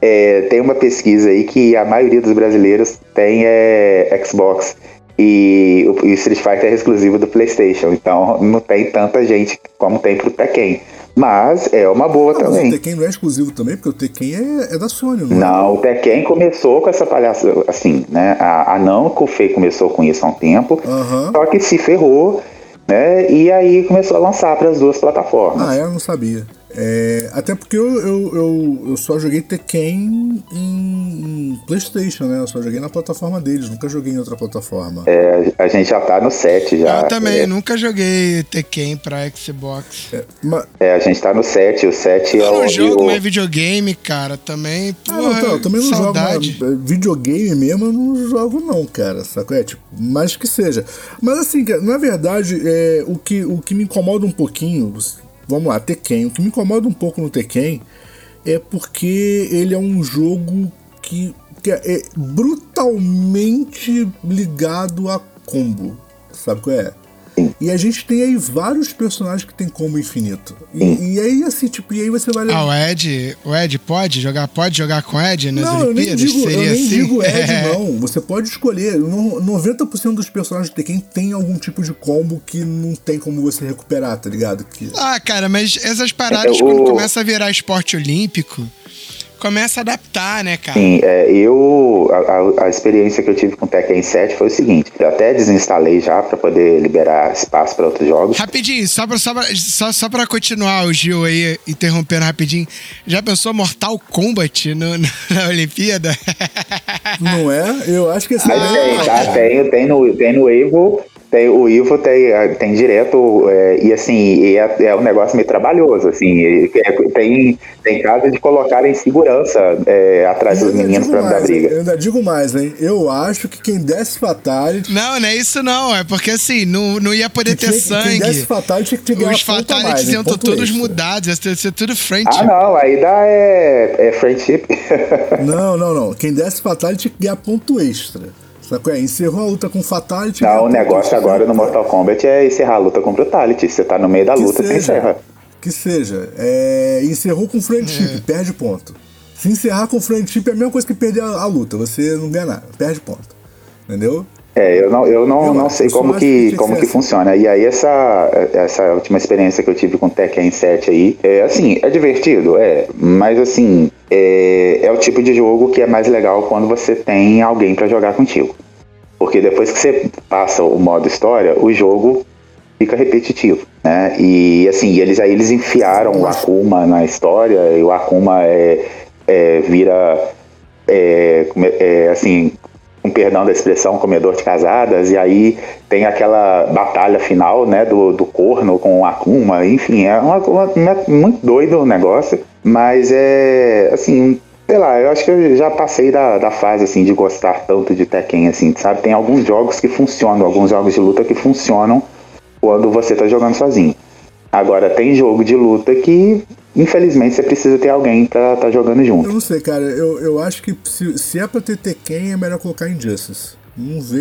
é, tem uma pesquisa aí que a maioria dos brasileiros tem é, Xbox. E o Street Fighter é exclusivo do PlayStation, então não tem tanta gente como tem pro Tekken. Mas é uma boa não, também. o Tekken não é exclusivo também, porque o Tekken é, é da Sony, não é? Não, o Tekken começou com essa palhaça, assim, né? A, a Namco Fei começou com isso há um tempo, uhum. só que se ferrou, né? E aí começou a lançar para as duas plataformas. Ah, eu não sabia. É, até porque eu, eu, eu, eu, só joguei Tekken em, em, PlayStation, né? Eu só joguei na plataforma deles, nunca joguei em outra plataforma. É, a gente já tá no 7 já. Eu também, é. nunca joguei Tekken pra Xbox. É, mas... é, a gente tá no 7, o 7 eu é o. Eu não jogo mais videogame, cara, também. Porra, ah, não, tá, eu também não saudade. jogo. Mas, videogame mesmo eu não jogo, não, cara. Saco? É, tipo, mais que seja. Mas assim, na verdade, é, o, que, o que me incomoda um pouquinho vamos lá, Tekken. O que me incomoda um pouco no Tekken é porque ele é um jogo que, que é brutalmente ligado a combo. Sabe qual é? E a gente tem aí vários personagens que tem combo infinito. E, e, aí, assim, tipo, e aí você vai Ah, o Ed, o Ed pode jogar, pode jogar com o Ed nas não, Olimpíadas? Eu nem digo, Seria eu nem assim? digo Ed, é. não. Você pode escolher. 90% dos personagens de Tekken tem algum tipo de combo que não tem como você recuperar, tá ligado? Que... Ah, cara, mas essas paradas, é, quando começa a virar esporte olímpico começa a adaptar, né, cara? Sim, é, eu. A, a, experiência que eu tive com o Tekken 7 foi o seguinte: eu até desinstalei já para poder liberar espaço para outros jogos. Rapidinho, só pra, só, pra, só, só pra continuar o Gil aí, interrompendo rapidinho. Já pensou Mortal Kombat no, na Olimpíada? Não é? Eu acho que esse Mas tem, tá? Tem, tem, no, tem no Evo Tem, o Ivo tem, tem direto, é, e assim, é, é um negócio meio trabalhoso, assim, é, tem, tem caso de colocar em segurança é, atrás dos meninos pra não dar briga. Eu ainda digo mais, hein? Eu acho que quem desse Fatality. Não, não é isso não, é porque assim, não, não ia poder ter Quem, sangue. quem desse Fatality tinha que te ganhar Os ponto a mais, fatalities iam ter Ponto todos extra. mudados, ia ter- ser tudo frente. Ah, não, aí dá é, é friendship. Não, não, não. Quem desse Fatality tinha que ganhar ponto extra. Sacou? É, encerrou a luta com Fatality. Não, ganha o negócio agora no Mortal Kombat é encerrar a luta com Brutality. Você tá no meio da Que luta, você seja. encerra. Que seja. É, encerrou com friendship, perde ponto. Se encerrar com friendship é a mesma coisa que perder a, a luta. Você não ganha nada, perde ponto. Entendeu? É, eu não, eu não, Eu não sei como que que, que como ser que assim. funciona. E aí, essa, essa última experiência que eu tive com o Tekken 7 aí, é assim, é divertido, é, mas assim, é, é o tipo de jogo que é mais legal quando você tem alguém pra jogar contigo. Porque depois que você passa o modo história, o jogo fica repetitivo, né? E assim, eles aí eles enfiaram o Akuma na história, e o Akuma é, é, vira é, é, assim, com perdão da expressão, comedor de casadas, e aí tem aquela batalha final, né, do, do corno com o Akuma, enfim, é uma- uma- muito doido o negócio, mas é, assim, sei lá, eu acho que eu já passei da, da fase, assim, de gostar tanto de Tekken, assim, sabe, tem alguns jogos que funcionam, alguns jogos de luta que funcionam quando você tá jogando sozinho. Agora, tem jogo de luta que, infelizmente, você precisa ter alguém pra tá jogando junto. Eu não sei, cara. Eu, eu acho que se, se é pra ter Tekken, é melhor colocar Injustice.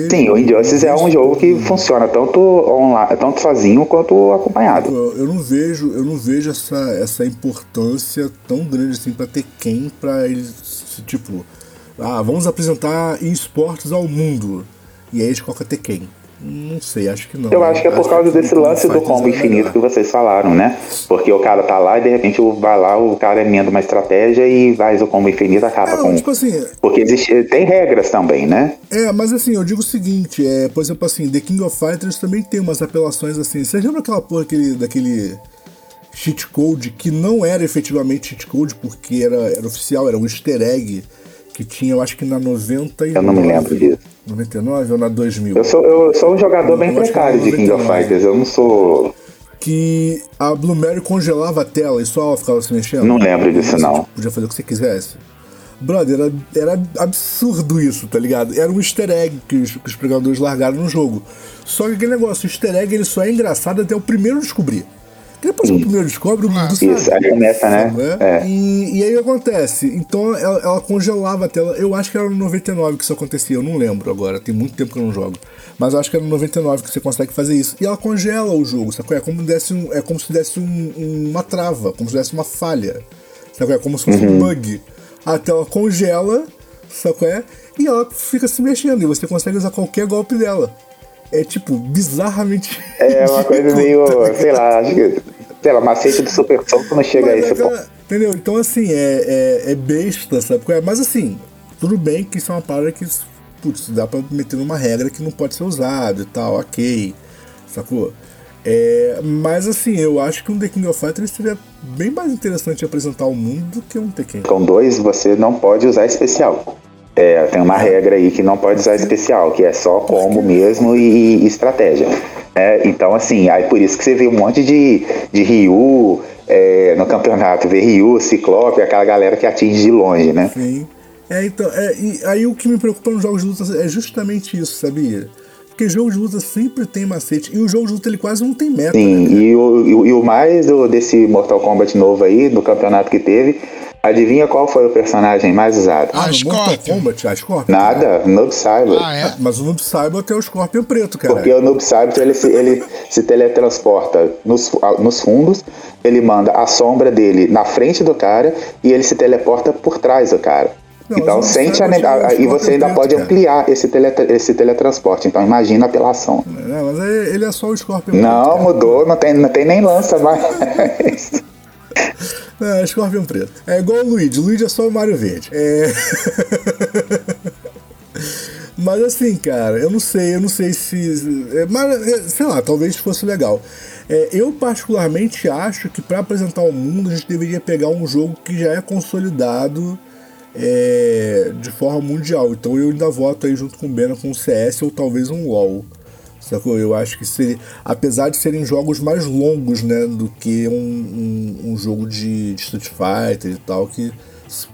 Sim, o Injustice é um jogo que funciona tanto online, tanto sozinho quanto acompanhado. Eu, não vejo, eu não vejo essa, essa importância tão grande assim pra Tekken pra eles, se, tipo, ah, vamos apresentar esportes ao mundo. E aí eles colocam Tekken. Não sei, acho que não. Eu acho que é por causa desse lance do combo é infinito que vocês falaram, né? Porque o cara tá lá e de repente vai lá, o cara emenda uma estratégia e faz o combo infinito acaba Não, com. tipo assim, Porque existe, tem regras também, né? É, mas assim, eu digo o seguinte, é, por exemplo, assim, The King of Fighters também tem umas apelações assim. Você lembra aquela porra aquele, daquele cheat code que não era efetivamente cheat code porque era, era oficial, era um easter egg que tinha, eu acho que na 99. Eu não me lembro disso. 99 ou na 2000? Eu sou, eu sou um jogador bem Eu que precário de King of 99. Fighters, eu não sou. Que a Blue Mary congelava a tela e só ficava se mexendo. Não lembro disso, não. tipo, podia fazer o que você quisesse. Brother, era, era absurdo isso, tá ligado? Era um easter egg que os, que os programadores largaram no jogo. Só que aquele negócio, o easter egg ele só é engraçado até o primeiro descobrir. Depois que o primeiro descobre, o mundo sabe. Isso, aí começa, né? Sabe, É. E, e aí o que acontece? Então ela, ela congelava a tela. Eu acho que era no 99 que isso acontecia, eu não lembro agora, tem muito tempo que eu não jogo. Mas eu acho que era no 99 que você consegue fazer isso. E ela congela o jogo, sacou? É como, desse um, é como se desse um- uma trava, como se desse uma falha. Sacou? É como se fosse um bug. A tela congela, sacou? É? E ela fica se mexendo e você consegue usar qualquer golpe dela. É tipo, bizarramente. É uma coisa meio, sei lá, acho que. Sei lá, macete do Super Soco não chega a Mas esse é aquela- ponto. Entendeu? Então, assim, é, é, é besta, sabe? é? Mas, assim, tudo bem que isso é uma parada que, putz, dá pra meter numa regra que não pode ser usado e tal, ok, sacou? É, mas, assim, eu acho que um The King of Fighters seria bem mais interessante apresentar ao mundo do que um Tekken. Com dois, você não pode usar especial. É, tem uma regra aí que não pode usar especial, que é só combo mesmo e, e estratégia. É, então, assim, aí por isso que você vê um monte de, de Ryu é, no campeonato, vê Ryu, Ciclope, aquela galera que atinge de longe, né? Sim. É, então, é, e aí o que me preocupa nos jogos de luta é justamente isso, sabia? Porque jogo de luta sempre tem macete, e o jogo de luta ele quase não tem meta. Sim, né? e o, e o- mais do- desse Mortal Kombat novo aí, do campeonato que teve, adivinha qual foi o personagem mais usado? Ah, Ah, no Mortal Scorpion. Kombat, a Scorpion. Nada, Noob Cyber. Ah, é? Mas o Noob Saibot é o Scorpion preto, cara. Porque o Noob Saibot, ele, se- ele se teletransporta nos, ah, nos fundos, ele manda a sombra dele na frente do cara e ele se teleporta por trás do cara. Não, então sente a Saibot é a- E você ainda preto, pode cara. ampliar esse, teletra- esse teletransporte. Então imagina a apelação. É, mas ele é só o Scorpion Não, preto. mudou, não tem, não tem nem lança mais. É, Scorpion preto. É igual o Luigi. O Luigi é só o Mario Verde. É. Mas assim, cara, eu não sei, eu não sei se. é, Mas, é, sei lá, talvez fosse legal. É, eu, particularmente, acho que para apresentar ao mundo a gente deveria pegar um jogo que já é consolidado é, de forma mundial. Então eu ainda voto aí junto com o Bena com o CS ou talvez um LoL. Sacou? Eu acho que seria. Apesar de serem jogos mais longos, né? Do que um, um, um jogo de, de Street Fighter e tal, que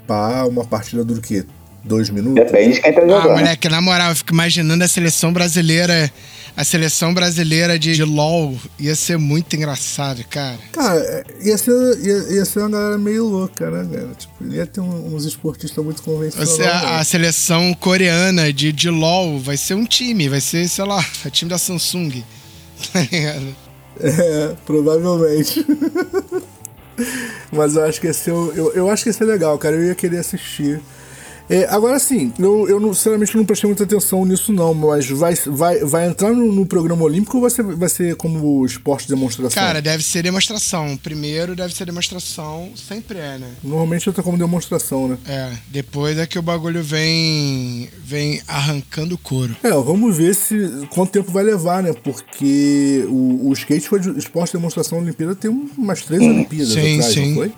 pá, uma partida dura o quê? Dois minutos? Depende de quem tá Ah, jogando. moleque, na moral, eu fico imaginando a seleção brasileira. A seleção brasileira de, de LOL ia ser muito engraçado, cara. Cara, é, ia ser, ia, ia ser uma galera meio louca, né, cara? Tipo, ia ter um- uns esportistas muito convencionais. A, a seleção coreana de, de LOL vai ser um time, vai ser, sei lá, o time da Samsung. Tá ligado? É, provavelmente. Mas eu acho que ia ser, eu, eu acho que ia ser legal, cara. Eu ia querer assistir. É, agora sim, eu, eu não, sinceramente não prestei muita atenção nisso não, mas vai, vai, vai entrar no, no programa olímpico ou vai ser, vai ser como esporte de demonstração? Cara, deve ser demonstração. Primeiro deve ser demonstração, sempre é, né? Normalmente entra como demonstração, né? É, depois é que o bagulho vem vem arrancando o couro. É, vamos ver se quanto tempo vai levar, né? Porque o, o skate foi de esporte de demonstração na Olimpíada tem umas três Olimpíadas Sim, atrás, sim. não foi?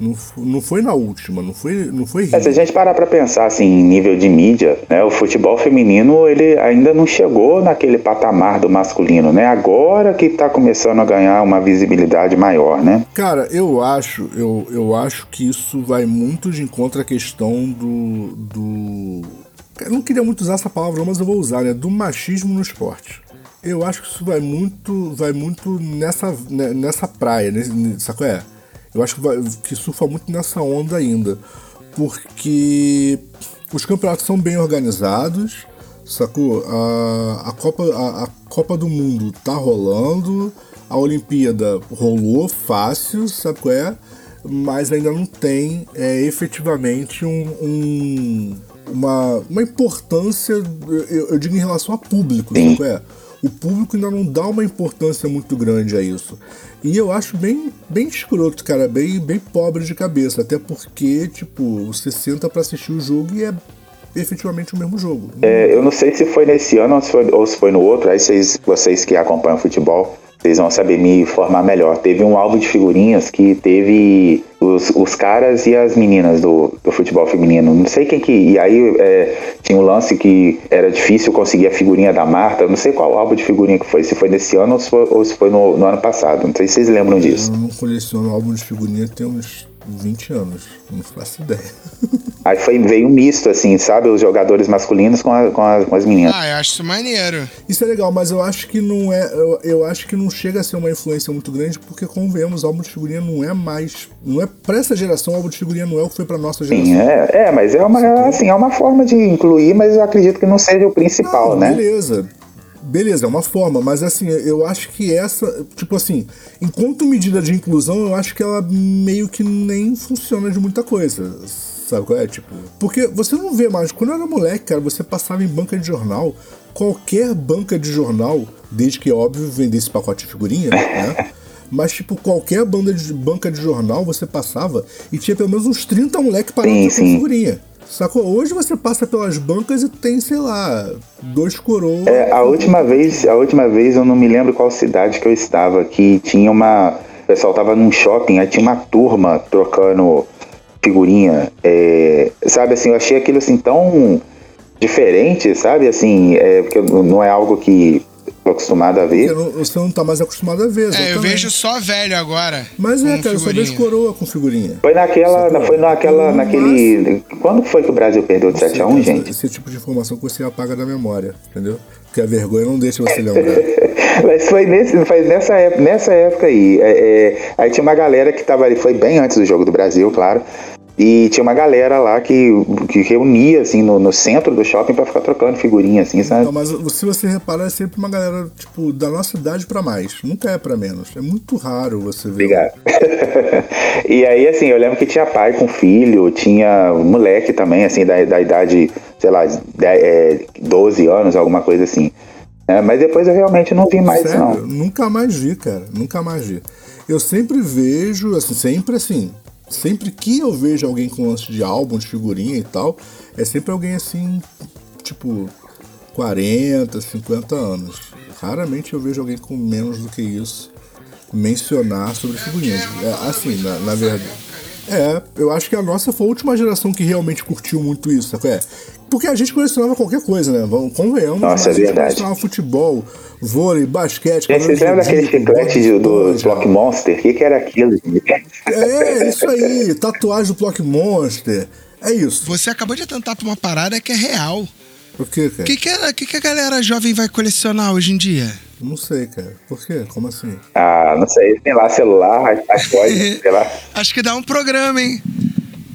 Não, não foi na última, não foi, não foi. É, se a gente parar pra pensar assim, em nível de mídia, né, o futebol feminino ele ainda não chegou naquele patamar do masculino, né? Agora que tá começando a ganhar uma visibilidade maior, né? Cara, eu acho, eu, eu acho que isso vai muito de encontro à questão do. do. Eu não queria muito usar essa palavra, mas eu vou usar, né? Do machismo no esporte. Eu acho que isso vai muito, vai muito nessa, né, nessa praia, nesse, sabe qual é? Eu acho que, vai, que surfa muito nessa onda ainda. Porque os campeonatos são bem organizados, sacou? A, a, Copa, a, a Copa do Mundo tá rolando, a Olimpíada rolou fácil, sabe qual é? Mas ainda não tem é, efetivamente um, um- uma, uma importância, eu, eu digo em relação a público, sabe qual é? O público ainda não dá uma importância muito grande a isso. E eu acho bem, bem escroto, cara, bem, bem pobre de cabeça. Até porque, tipo, você senta pra assistir o jogo e é efetivamente o mesmo jogo. É, eu não sei se foi nesse ano ou se foi, ou se foi no outro, aí vocês, vocês que acompanham futebol, vocês vão saber me informar melhor. Teve um álbum de figurinhas que teve os, os caras e as meninas do, do futebol feminino. Não sei quem que. E aí é, tinha um lance que era difícil conseguir a figurinha da Marta. Não sei qual álbum de figurinha que foi, se foi nesse ano ou se foi, ou se foi no, no ano passado. Não sei se vocês lembram disso. Eu não coleciono álbum de figurinha tem uns 20 anos. Não faço ideia. Aí foi, veio um misto, assim, sabe? Os jogadores masculinos com, a- com, a- com as meninas. Ah, eu acho isso maneiro. Isso é legal, mas eu acho que não é. Eu, eu acho que não chega a ser uma influência muito grande, porque, como vemos, álbum de figurinha não é mais. Não é pra essa geração, álbum de figurinha não é o que foi pra nossa geração. Sim, é, é, mas é uma, assim, é uma forma de incluir, mas eu acredito que não seja o principal, Não, né? Beleza. Beleza, é uma forma, mas assim, eu acho que essa, tipo assim, enquanto medida de inclusão, eu acho que ela meio que nem funciona de muita coisa. Sabe qual é? Tipo, porque você não vê mais. Quando eu era moleque, cara, você passava em banca de jornal, qualquer banca de jornal, desde que, óbvio, vendesse pacote de figurinha, né? Mas, tipo, qualquer banda de, banca de jornal você passava e tinha pelo menos uns 30 moleque parando Sim, sim. figurinha. Sacou? Hoje você passa pelas bancas e tem, sei lá, dois coroas. É, a última vez, a última vez eu não me lembro qual cidade que eu estava, que tinha uma. O pessoal tava num shopping, aí tinha uma turma trocando figurinha. é, sabe assim, eu achei aquilo assim tão diferente, sabe? Assim, é, porque não é algo que acostumado a ver. Não- você não tá mais acostumado a ver. É, eu exatamente. veio só velho agora. Mas é, cara, eu só figurinha. vejo coroa com figurinha. Foi naquela. Sacou? Foi naquela. Naquele. Quando foi que o Brasil perdeu de 7 a 1 Esse- gente? Esse tipo de informação que você apaga da memória, entendeu? Porque a vergonha não deixa você lembrar. Mas foi, nesse, foi nessa, época, nessa época aí. É, é, aí tinha uma galera que tava ali, foi bem antes do jogo do Brasil, claro. E tinha uma galera lá que, que reunia, assim, no, no centro do shopping pra ficar trocando figurinha, assim, sabe? Não, mas se você reparar, é sempre uma galera, tipo, da nossa idade pra mais. Nunca é pra menos. É muito raro você ver. Obrigado. e aí, assim, eu lembro que tinha pai com filho, tinha moleque também, assim, da, da idade, sei lá, de, é, 12 anos, alguma coisa assim. É, mas depois eu realmente não vi mais, Sério? não. Nunca mais vi, cara. Nunca mais vi. Eu sempre vejo, assim, sempre assim. Sempre que eu vejo alguém com lance de álbum, de figurinha e tal, é sempre alguém assim, tipo, 40, 50 anos. Raramente eu vejo alguém com menos do que isso mencionar sobre figurinhas. É, assim, na, na verdade. É, eu acho que a nossa foi a última geração que realmente curtiu muito isso, sabe? É, Porque a gente colecionava qualquer coisa, né? Vamos, convenhamos. Nossa, mas é a gente verdade. colecionava futebol, vôlei, basquete. Gente, vocês lembram daquele chiclete de- do Block Monster? O que, que era aquilo? gente? É, isso aí. Tatuagem do Block Monster. É isso. Você acabou de atentar pra uma parada que é real. Por quê, cara? O que, que, a- que, que a galera jovem vai colecionar hoje em dia? Não sei, cara. Por quê? Como assim? Ah, não sei. Tem lá celular, iPod, sei lá. Acho que dá um programa, hein?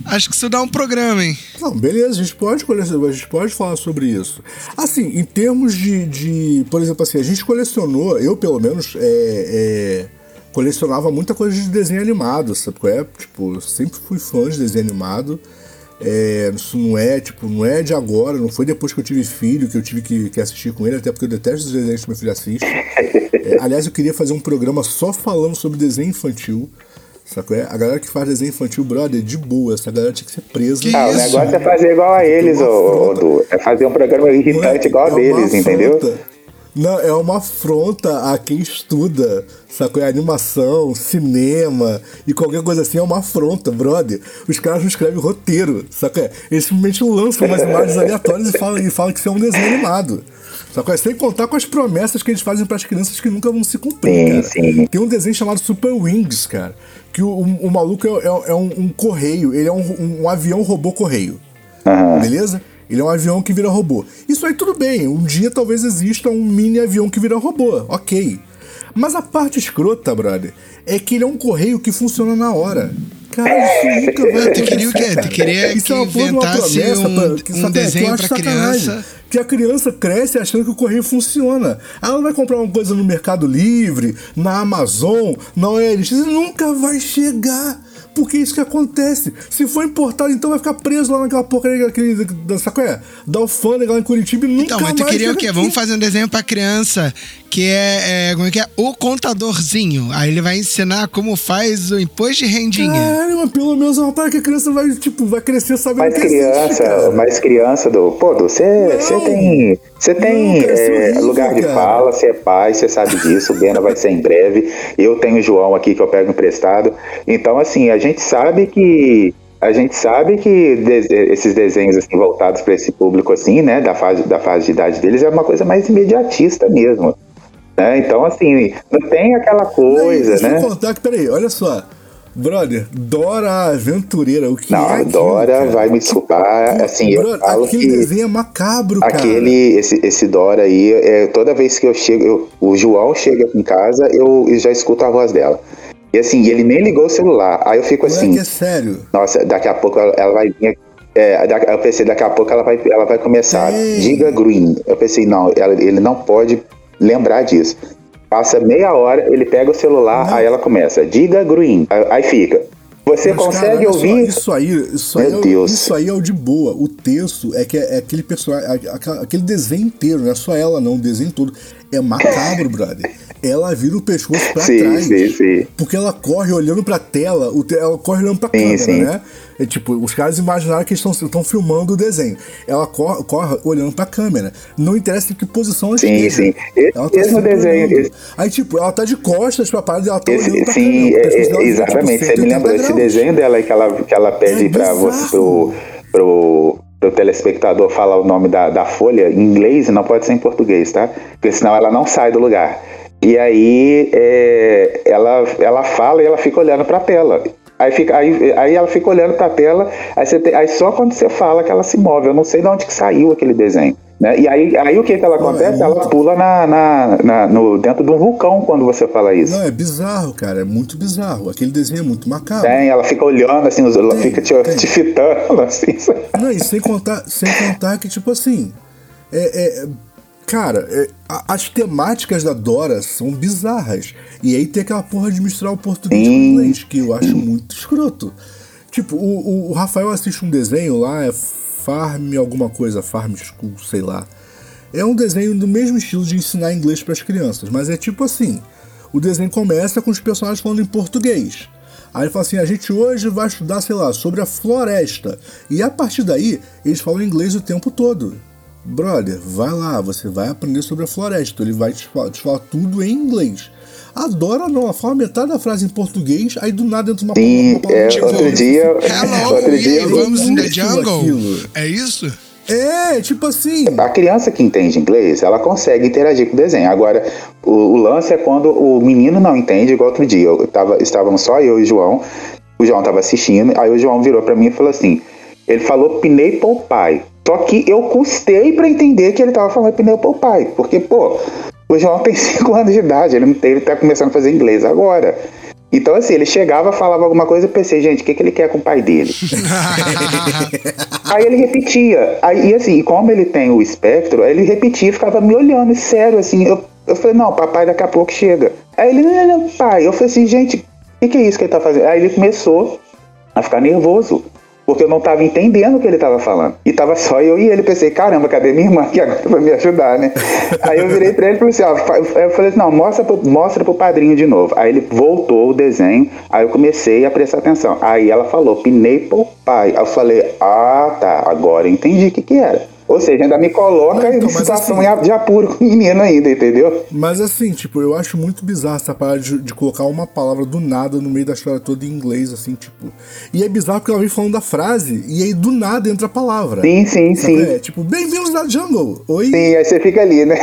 Acho que isso dá um programa, hein? Não, beleza, a gente pode colecionar, a gente pode falar sobre isso. Assim, em termos de, de por exemplo, assim, a gente colecionou, eu pelo menos, é, é, colecionava muita coisa de desenho animado, sabe qual é? Tipo, eu sempre fui fã de desenho animado. É, isso não é, tipo, não é de agora, não foi depois que eu tive filho que eu tive que, que assistir com ele, até porque eu detesto os desenhos que meu filho assiste. É, aliás, eu queria fazer um programa só falando sobre desenho infantil. Sacou? É? A galera que faz desenho infantil, brother, de boa, essa galera tinha que ser presa. Que Ah, o isso? negócio é fazer igual a eles, ô. É fazer um programa irritante Moleque, igual a é deles, entendeu? Não, é uma afronta a quem estuda, sacou? É animação, cinema e qualquer coisa assim é uma afronta, brother. Os caras não escrevem roteiro, sacou? Eles simplesmente lançam umas imagens aleatórias e falam, e falam que isso é um desenho animado. Sacou? Sem contar com as promessas que eles fazem para as crianças que nunca vão se cumprir, Sim, cara. sim. Tem um desenho chamado Super Wings, cara. Que o, o- o maluco é, é- é um, um correio, ele é um, um- um avião robô correio. Beleza? Ele é um avião que vira robô. Isso aí tudo bem. Um dia talvez exista um mini avião que vira robô. Ok. Mas a parte escrota, brother, é que ele é um correio que funciona na hora. Cara, isso nunca vai Tu queria o quê? acontecer, Tu queria. Isso que é uma uma inventasse promessa um- pra- que, um sabe, desenho acho pra sacanagem. criança? Que a criança cresce achando que o correio funciona. Ela vai comprar uma coisa no Mercado Livre, na Amazon, na OLX, e nunca vai chegar. Porque é isso que acontece. Se for importado, então vai ficar preso lá naquela porcaria daquele, da, sabe qual é? da alfândega lá em Curitiba e nunca Então, mas tu mais queria o quê? aqui. Vamos fazer um desenho pra criança que é, é, como é que é? O contadorzinho. Aí ele vai ensinar como faz o imposto de rendinha. Caralho, mas pelo menos é uma parada que a criança vai, tipo, vai crescer sabendo Mais existe, criança, cara. mais criança do. Pô, você tem. Você tem Não, isso é horrível, lugar de cara. fala, você é pai, você sabe disso, o Bena vai ser em breve. Eu tenho o João aqui que eu pego emprestado. Então, assim, a gente sabe que. A gente sabe que esses desenhos assim, voltados para esse público assim, né, da fase, da fase de idade deles é uma coisa mais imediatista mesmo. Né? Então, assim, não tem aquela coisa, Sem né? contar que, peraí, olha só. Brother, Dora Aventureira, o que Não, é aquilo, Dora cara? vai me desculpar, assim, eu Brother, falo aquele que- desenho é macabro, cara. Aquele, esse, esse Dora aí, é, toda vez que eu chego, eu- o João chega aqui em casa, eu, eu já escuto a voz dela. E assim, ele nem ligou o celular. Aí eu fico assim, Moleque, é sério. nossa, daqui a pouco ela, ela vai vir. É, eu pensei, daqui a pouco ela vai, ela vai começar. Ei. Diga Green. Eu pensei, não, ela- ele não pode lembrar disso. Passa meia hora, ele pega o celular, aí ela começa, diga Green. Aí, aí fica. Você Mas, consegue cara, ouvir? isso aí, isso aí, é, isso aí é o de boa. O texto é que é, é aquele personagem, aquele desenho inteiro, não é só ela não, o desenho todo é macabro, brother. Ela vira o pescoço pra Sim, trás. sim, sim. Porque ela corre olhando pra tela, ela corre olhando pra Sim, câmera, sim. né? É, tipo, os caras imaginaram que eles estão filmando o desenho. Ela corre, corre olhando pra câmera. Não interessa em que posição ela Sim, esteja. sim. Esse Ela tá mesmo sempre desenho, esse- Aí, tipo, ela tá de costas pra parada e ela tá Esse- olhando pra sim, câmera. O é- é- tipo, exatamente. Você me 180 lembrou desse desenho dela que ela, que ela pede É pra você, pro, pro, pro telespectador falar o nome da, da folha em inglês, não pode ser em português, tá? Porque senão ela não sai do lugar. E aí é, ela, ela fala e ela fica olhando pra tela. Aí, fica, aí, aí ela fica olhando pra tela, aí, você tem- aí só quando você fala que ela se move. Eu não sei de onde que saiu aquele desenho. Né? E aí, aí o que, que ela acontece? é Ela pula na, na, na- no, dentro de um vulcão quando você fala isso. Não, é bizarro, cara. É muito bizarro. Aquele desenho é muito macabro. Tem, ela fica olhando assim, os- ela Tem, fica te, tem. te fitando assim. Não, e sem contar, sem contar que, tipo assim. É, é- cara, é, a- as temáticas da Dora são bizarras. E aí tem aquela porra de misturar o português com o inglês, que eu acho muito escroto. Tipo, o, o- o Rafael assiste um desenho lá, é Farm alguma coisa, Farm School, sei lá. É um desenho do mesmo estilo de ensinar inglês para as crianças, mas é tipo assim: o desenho começa com os personagens falando em português. Aí ele fala assim: a gente hoje vai estudar, sei lá, sobre a floresta. E a partir daí, eles falam inglês o tempo todo. Brother, vai lá, você vai aprender sobre a floresta. Ele vai te falar, te falar tudo em inglês. A Dora não, ela fala metade da frase em português, aí do nada entra uma Sim, palavra é, em outro dia, Hello, outro dia vamos in the Isso, jungle? aquilo. É isso? É, tipo assim. A criança que entende inglês, ela consegue interagir com o desenho. Agora, o, o lance é quando o menino não entende, igual outro dia. Eu tava, estávamos só eu e o João. O João tava assistindo, aí o João virou para mim e falou assim: ele falou Pineapple Pie. Só que eu custei para entender que ele tava falando Pineapple Pie. Porque, pô, o João tem 5 anos de idade, ele, não tem, ele tá começando a fazer inglês agora. Então, assim, ele chegava, falava alguma coisa, eu pensei, gente, o que, que ele quer com o pai dele? aí ele repetia. Aí, e assim, como ele tem o espectro, aí ele repetia, ficava me olhando, sério, assim. Eu, eu falei, não, papai daqui a pouco chega. Aí ele, não, não, pai. Eu falei assim, gente, o que, que é isso que ele tá fazendo? Aí ele começou a ficar nervoso porque eu não estava entendendo o que ele estava falando. E tava só eu e ele. Pensei, caramba, cadê minha irmã que agora vai me ajudar, né? Aí eu virei para ele e falei assim: ó, eu falei assim, não, mostra pro, mostra pro padrinho de novo. Aí ele voltou o desenho, aí eu comecei a prestar atenção. Aí ela falou, Pineapple Pie. Aí eu falei, ah, tá, agora eu entendi o que que era. Ou seja, ainda me coloca Não, então, em situação assim- de apuro com o menino ainda, entendeu? Mas assim, tipo, eu acho muito bizarro essa parada de, de colocar uma palavra do nada no meio da história toda em inglês, assim, tipo. E é bizarro porque ela vem falando da frase e aí do nada entra a palavra. Sim, sim, Sabe? sim. É, tipo, bem-vindos na jungle. Oi. Sim, aí você fica ali, né?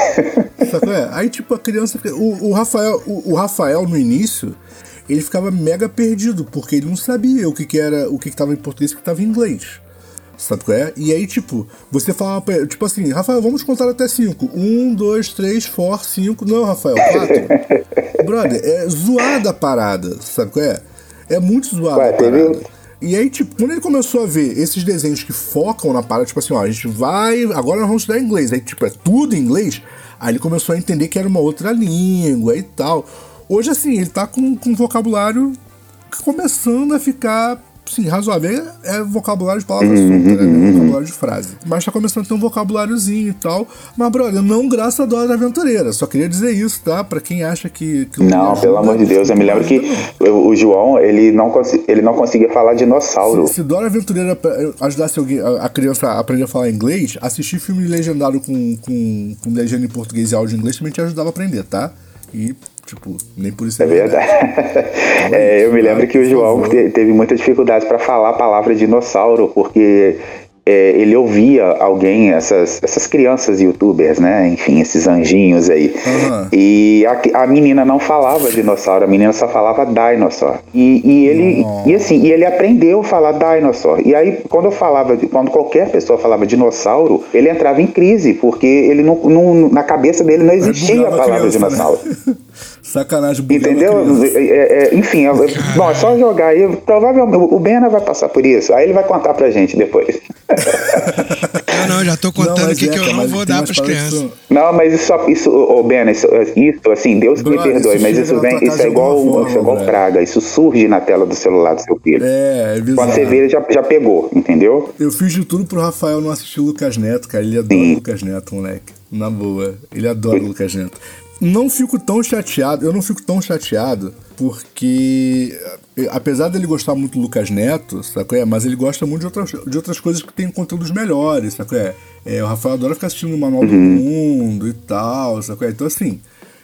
Sabe é? Aí, tipo, a criança fica. O, o Rafael, o, o Rafael, no início, ele ficava mega perdido, porque ele não sabia o que, que era, o que, que tava em português e o que tava em inglês. Sabe qual é? E aí, tipo, você falava pra ele, tipo assim, Rafael, vamos contar até cinco. Um, dois, três, four, cinco. Não, Rafael, quatro. Brother, é zoada a parada, sabe qual é? É muito zoada Ué, a teve- parada. E aí, tipo, quando ele começou a ver esses desenhos que focam na parada, tipo assim, ó, a gente vai, agora nós vamos estudar inglês. Aí, tipo, é tudo em inglês. Aí ele começou a entender que era uma outra língua e tal. Hoje, assim, ele tá com, com vocabulário começando a ficar, sim, razoável. É, é vocabulário de palavra solta, né? É vocabulário de frase. Mas tá começando a ter um vocabuláriozinho e tal. Mas, brother, não graças a Dora Aventureira. Só queria dizer isso, tá? Pra quem acha que... que Não, pelo amor de Deus, eu me lembro que o o João, ele não, ele não conseguia falar dinossauro. Se Dora Aventureira ajudasse alguém, a a criança a aprender a falar inglês, assistir filme legendado com, com, com legenda em português e áudio em inglês também te ajudava a aprender, tá? E, tipo, nem por isso É verdade. É, eu me lembro que o João te- teve muita dificuldade para falar a palavra dinossauro, porque é, ele ouvia alguém, essas, essas crianças youtubers, né? Enfim, esses anjinhos aí. Aham. E a, a menina não falava dinossauro, a menina só falava dinosaur. E, e ele e assim, e ele aprendeu a falar dinosaur. E aí, quando eu falava, quando qualquer pessoa falava dinossauro, ele entrava em crise, porque ele não, não- na cabeça dele não existia a palavra criança, né? Sacanagem, bugava Entendeu? criança. É, é, enfim, é, bom, é só jogar aí. Provavelmente o Bena vai passar por isso. Aí ele vai contar pra gente depois. Eu não, já tô contando mas aqui é, que eu não vou dar pras que crianças. Não, mas isso, só- isso ô Bena, isso, isso, assim, Deus me Brother, perdoe, isso mas isso vem, isso é igual, forma, isso é igual velho. praga. Isso surge na tela do celular do seu filho. É, é Quando bizarro. você vê, ele já, já pegou, entendeu? Eu fiz de tudo pro Rafael não assistir o Lucas Neto, cara. Ele adora o Lucas Neto, moleque. Na boa. Ele adora o Lucas Neto. Não fico tão chateado, eu não fico tão chateado, porque eh, apesar dele gostar muito do Lucas Neto, sabe? É? Mas ele gosta muito de outras, de outras coisas que tem conteúdos melhores, sabe? É? É, o Rafael adora ficar assistindo o Manual do Mundo e tal, sabe? Então assim,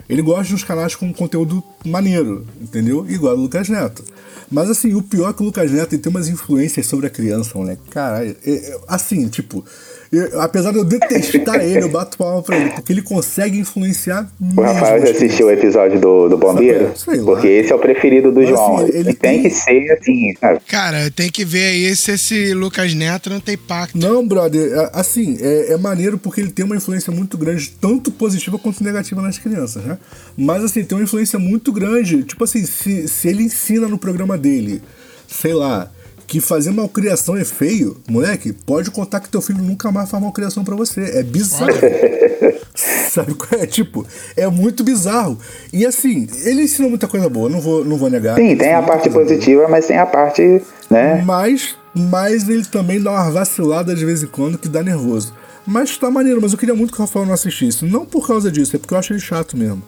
ele gosta de uns canais com conteúdo maneiro, entendeu? Igual o Lucas Neto. Mas assim, o pior é que o Lucas Neto tem umas influências sobre a criança, moleque. Caralho, é- é- assim, tipo, eu- apesar de eu detestar ele, eu bato palma pra ele, porque ele consegue influenciar O Rafael já as assistiu o episódio do, do Bombeiro? Sei lá. Porque esse é o preferido do Mas, João. assim, ele e tem tem- que ser assim, sabe? Cara, tem que ver aí se esse Lucas Neto não tem pacto. Não, brother, é- assim, é, é maneiro porque ele tem uma influência muito grande, tanto positiva quanto negativa nas crianças, né? Mas, assim, tem uma influência muito grande. Tipo assim, se, se ele ensina no programa dele, sei lá, que fazer malcriação é feio, moleque, pode contar que teu filho nunca mais faz malcriação pra você. É bizarro. Sabe qual é? Tipo, é muito bizarro. E assim, ele ensina muita coisa boa, não vou, não vou negar. Sim, tem a parte coisa boa. positiva, mas tem a parte, né? Mas, mas ele também dá uma vacilada de vez em quando que dá nervoso. Mas tá maneiro, mas eu queria muito que o Rafael não assistisse. Não por causa disso, é porque eu acho ele chato mesmo.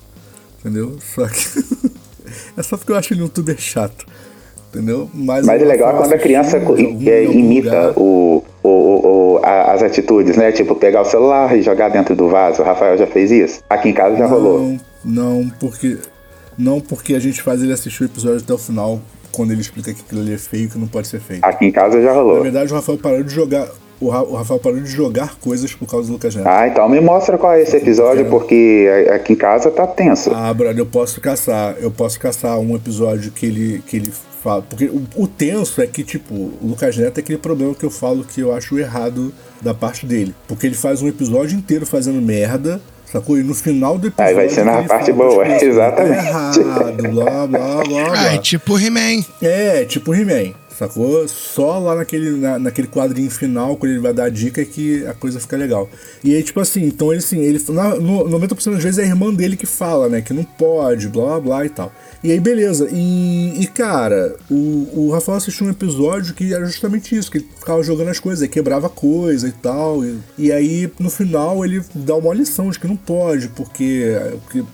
Entendeu? Só que. é só porque eu acho ele um youtuber chato. Entendeu? Mas, Mas é legal quando a criança é, imita o, o, o- a- as atitudes, né? Tipo, pegar o celular e jogar dentro do vaso. O Rafael já fez isso? Aqui em casa já rolou. Não, não, porque. Não porque a gente faz ele assistir o episódio até o final, quando ele explica que aquilo ali é feio e que não pode ser feito. Aqui em casa já Na rolou. verdade, o Rafael parou de jogar. o Rafael parou de jogar coisas por causa do Lucas Neto. Ah, então me mostra qual é esse episódio, porque aqui em casa tá tenso. Ah, brother, eu posso caçar. Eu posso caçar um episódio que ele, que ele fala. Porque o, o tenso é que, tipo, o Lucas Neto é aquele problema que eu falo que eu acho errado da parte dele. Porque ele faz um episódio inteiro fazendo merda. Sacou? E no final do episódio. Aí vai ser na parte fala, boa, "Pô, isso exatamente." Tá errado, blá, blá, blá, blá. Ah, é tipo He-Man. É, tipo He-Man, sacou? Só lá naquele, na- naquele quadrinho final, quando ele vai dar a dica, é que a coisa fica legal. E aí, tipo assim, então ele assim, ele, na, no 90% das vezes é a irmã dele que fala, né? Que não pode, blá blá blá e tal. E aí, beleza. E, e, cara, o, o Rafael assistiu um episódio que era justamente isso, que ele ficava jogando as coisas, quebrava coisa e tal. E, e aí, no final, ele dá uma lição de que não pode, porque,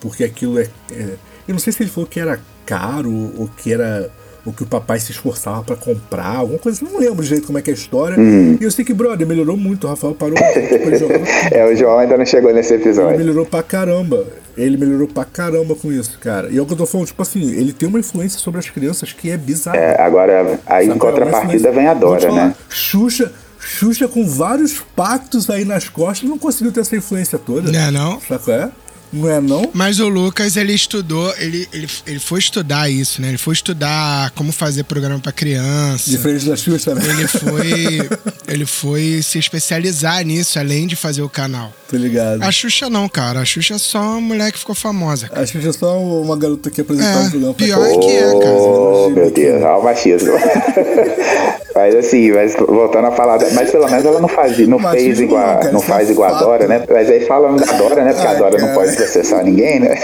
porque aquilo é, é. Eu não sei se ele falou que era caro ou que era o que o papai se esforçava pra comprar, alguma coisa, não lembro direito como é que é a história. E eu sei que, brother, melhorou muito, o Rafael parou, tipo, ele jogava É, o João ainda não chegou nesse ele episódio. melhorou pra caramba. Ele melhorou pra caramba com isso, cara. E é o que eu tô falando, tipo assim, ele tem uma influência sobre as crianças que é bizarra. É, agora, aí em Sacou? contrapartida vem a Dora, né? Xuxa, Xuxa com vários pactos aí nas costas não conseguiu ter essa influência toda. Não é não? Saco é? Não é não? Mas o Lucas, ele estudou, ele, ele, ele foi estudar isso, né? Ele foi estudar como fazer programa pra criança. Diferente da Xuxa, né? Ele foi, ele foi se especializar nisso, além de fazer o canal. Tô ligado. A Xuxa não, cara. A Xuxa é só uma mulher que ficou famosa. A Xuxa é só uma garota que apresentava É, um programa pra pior é que é, cara. Oh, meu Deus, olha o machismo. mas assim, mas voltando a falar, mas pelo menos ela não faz, não fez igual, não, cara, não isso é faz igual a. Dora, né? Mas aí falando da Dora, né? Porque a Dora não cara. pode processar ninguém, né?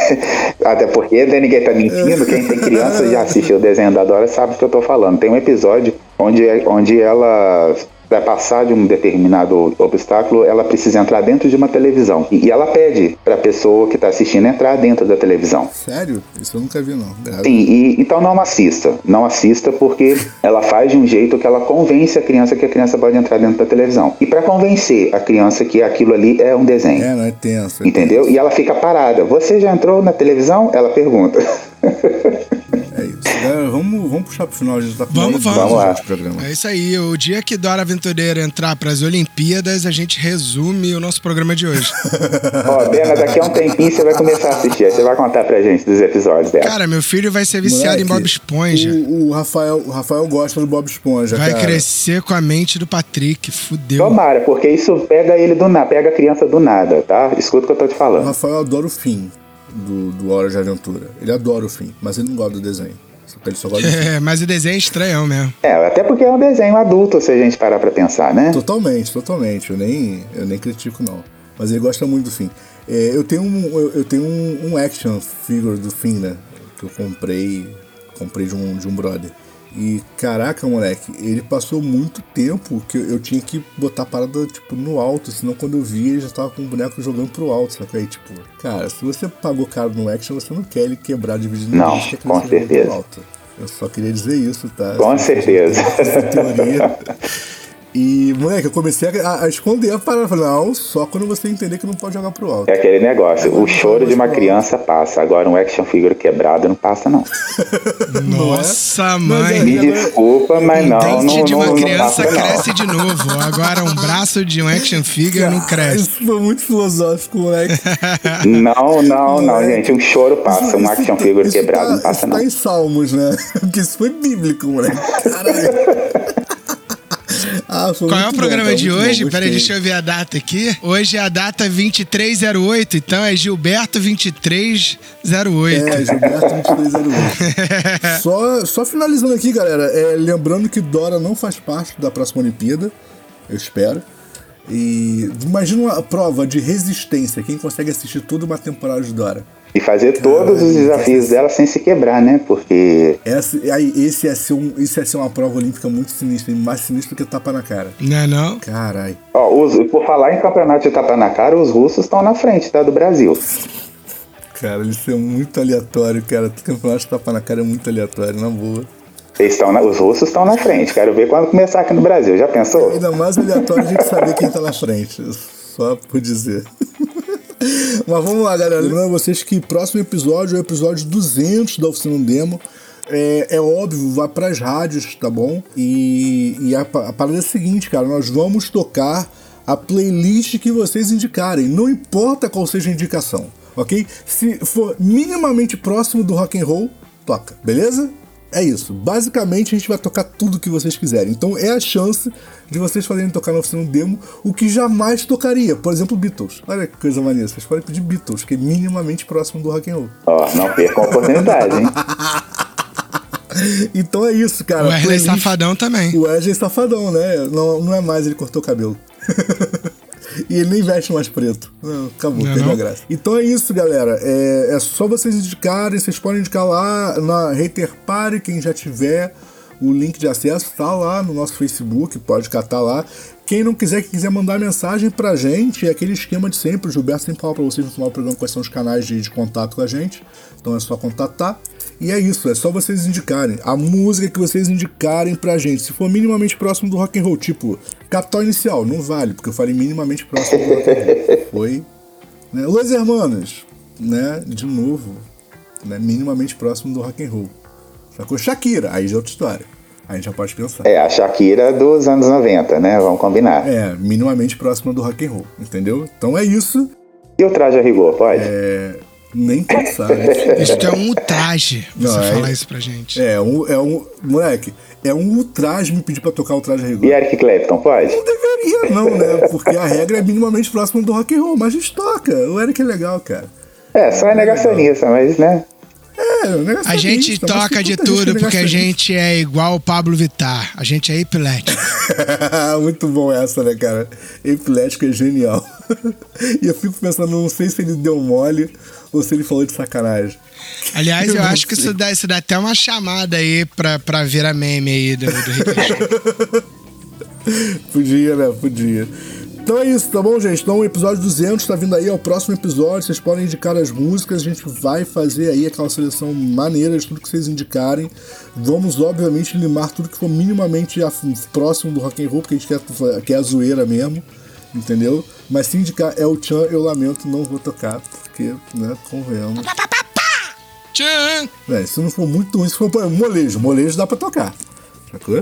Até porque né, ninguém tá mentindo. Quem tem criança já assistiu o desenho da Dora sabe do que eu tô falando. Tem um episódio onde, onde ela vai passar de um determinado obstáculo, ela precisa entrar dentro de uma televisão. E, ela pede pra pessoa que tá assistindo entrar dentro da televisão. Sério? Isso eu nunca vi, não. Grave. Sim, e, então não assista. Não assista porque ela faz de um jeito que ela convence a criança que a criança pode entrar dentro da televisão. E pra convencer a criança que aquilo ali é um desenho. É, não é tenso. é Entendeu? E ela fica parada. Você já entrou na televisão? Ela pergunta. É. Galera, vamos, vamos puxar pro final, a gente tá com Vamos, vamos. Vamos lá. programa. É isso aí. O dia que Dora Aventureira entrar pras Olimpíadas, a gente resume o nosso programa de hoje. Ó, Bena, daqui a um tempinho você vai começar a assistir. Você vai contar pra gente dos episódios dela. Cara, meu filho vai ser viciado em Moleque, Bob Esponja. O, o Rafael, o Rafael gosta do Bob Esponja, Vai cara. crescer com a mente do Patrick. Fudeu. Tomara, porque isso pega ele do nada, pega a criança do nada, tá? Escuta o que eu tô te O falando. Rafael adora o fim do, do Hora de Aventura. Ele adora o fim, mas ele não gosta do desenho. Ele só gosta. É, mas o desenho é estranhão mesmo. É, até porque é um desenho adulto, se a gente parar pra pensar, né? Totalmente, totalmente. Eu nem, eu nem critico, não. Mas ele gosta muito do fim. É, eu tenho, um, eu, eu tenho um, um action figure do fim, né? Que eu comprei. Comprei de um, de um brother. E caraca, moleque, ele passou muito tempo que eu, eu tinha que botar a parada tipo, no alto, senão quando eu via ele já tava com o boneco jogando pro alto, sabe? Aí, tipo, cara, se você pagou caro no action, você não quer ele quebrar dividindo Não, que com certeza. Eu só queria dizer isso, tá? Com certeza. Essa teoria. E, moleque, eu comecei a, a esconder a parada. Falei, não, só quando você entender que não pode jogar pro alto. É aquele negócio, o choro de uma criança passa, agora um action figure quebrado não passa, não. Nossa, Mas mãe. é- Me desculpa, mas um não, dente não, de não, uma não criança passa, não. cresce de novo. Agora um braço de um action figure não cresce. Isso foi muito filosófico, moleque. Não, não, não, é? gente, um choro passa, um action isso figure quebrado tá, não passa, isso não. tá em Salmos, né? Porque isso foi bíblico, moleque. Caralho. Ah, Qual é o programa bom, tá de bom, hoje? Peraí, deixa eu ver a data aqui. Hoje é a data 2308, então é Gilberto 2308. É, Gilberto 2308. só, só finalizando aqui, galera. é, lembrando que Dora não faz parte da próxima Olimpíada. Eu espero. E imagina uma prova de resistência. Quem consegue assistir toda uma temporada de Dora? E fazer todos os desafios dela sem se quebrar, né? Porque Essa, aí, esse ia ser um, isso ia ser uma prova olímpica muito sinistra, mais sinistra que tapa na cara. Não é não? Carai. Ó, os- por falar em campeonato de tapa na cara, os russos estão na frente, tá? Do Brasil. Cara, isso é muito aleatório, cara. O campeonato de tapa na cara é muito aleatório, na boa. Eles estão os russos estão na frente. Quero ver quando começar aqui no Brasil. Já pensou? Ainda mais aleatório a gente saber quem tá na frente. Só por dizer. Mas vamos lá, galera. Lembrando vocês que próximo episódio é o episódio 200 da Oficina Demo. é, é óbvio, vai pras rádios, tá bom? E, e a, a parada é a seguinte, cara, nós vamos tocar a playlist que vocês indicarem, não importa qual seja a indicação, ok? Se for minimamente próximo do rock and roll, toca, beleza? É isso. Basicamente, a gente vai tocar tudo que vocês quiserem. Então, é a chance de vocês fazerem tocar na oficina demo o que jamais tocaria. Por exemplo, Beatles. Olha que coisa maneira. Vocês podem pedir Beatles, que é minimamente próximo do rock and roll. Ó, não percam a oportunidade, hein? então é isso, cara. O Wesley Safadão também. O Wesley Safadão, né? Não, não é mais, ele cortou o cabelo. e ele nem veste mais preto. Não, acabou, Não perdeu a não? graça. Então é isso, galera. É, é só vocês indicarem, vocês podem indicar lá na Hater Party, quem já tiver o link de acesso, tá lá no nosso Facebook, pode catar lá. Quem não quiser, que quiser mandar mensagem pra gente, é aquele esquema de sempre. O Gilberto sempre fala pra vocês no final do programa quais são os canais de, de contato com a gente. Então é só contatar. E é isso, é só vocês indicarem a música que vocês indicarem pra gente. Se for minimamente próximo do rock and roll, tipo, Capital Inicial, não vale, porque eu falei minimamente próximo do rock and roll. Foi. Né? Los Hermanos, né? De novo, né? minimamente próximo do rock and roll. Sacou? Shakira, aí já é outra história. A gente já pode pensar. É, a Shakira dos anos 90, né? Vamos combinar. É, minimamente próximo do rock and roll, entendeu? Então é isso. E o traje a rigor, pode? Nem pensar. né? Isso é um ultraje você Não, é- falar isso pra gente. É um, é um. Moleque, é um ultraje me pedir pra tocar o traje a rigor. E Eric Clapton, pode? Não deveria, não, né? Porque a regra é minimamente próxima do rock and roll, mas a gente toca. O Eric é legal, cara. É, só é negacionista, mas, né? É, negócio A gente isso, toca de tudo que porque a gente é igual o Pablo Vittar. A gente é epilético. Muito bom essa, né, cara? Epilético é genial. e eu fico pensando, não sei se ele deu mole ou se ele falou de sacanagem. Aliás, eu Eu acho que sei. isso dá, isso dá até uma chamada aí pra, pra virar meme aí do, do. Podia, né? Podia. Então é isso, tá bom, gente? Então o episódio 200 tá vindo aí, é o próximo episódio. Vocês podem indicar as músicas, a gente vai fazer aí aquela seleção maneira de tudo que vocês indicarem. Vamos, obviamente, limar tudo que for minimamente a- próximo do rock and roll, porque a gente quer, quer a zoeira mesmo, entendeu? Mas se indicar El Chan, eu lamento, não vou tocar, porque, né, convenhamos. Tchan! É, se não for muito ruim, se for molejo, molejo dá pra tocar. Sacou?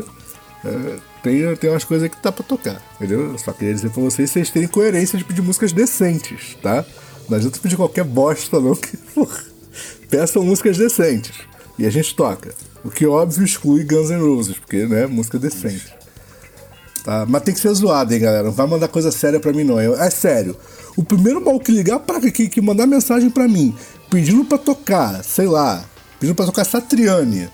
É, tem, tem umas coisas que dá pra tocar, entendeu? Eu só queria dizer pra vocês vocês terem coerência de pedir músicas decentes, tá? Não adianta pedir qualquer bosta, não, que, porra, peçam músicas decentes. E a gente toca. O que óbvio exclui Guns N' Roses, porque, né, música decente. Tá? Mas tem que ser zoado, hein, galera? Não vai mandar coisa séria pra mim, não. É, é sério. O primeiro mal que ligar pra que, que mandar mensagem pra mim, pedindo pra tocar, sei lá, pedindo pra tocar Satriani.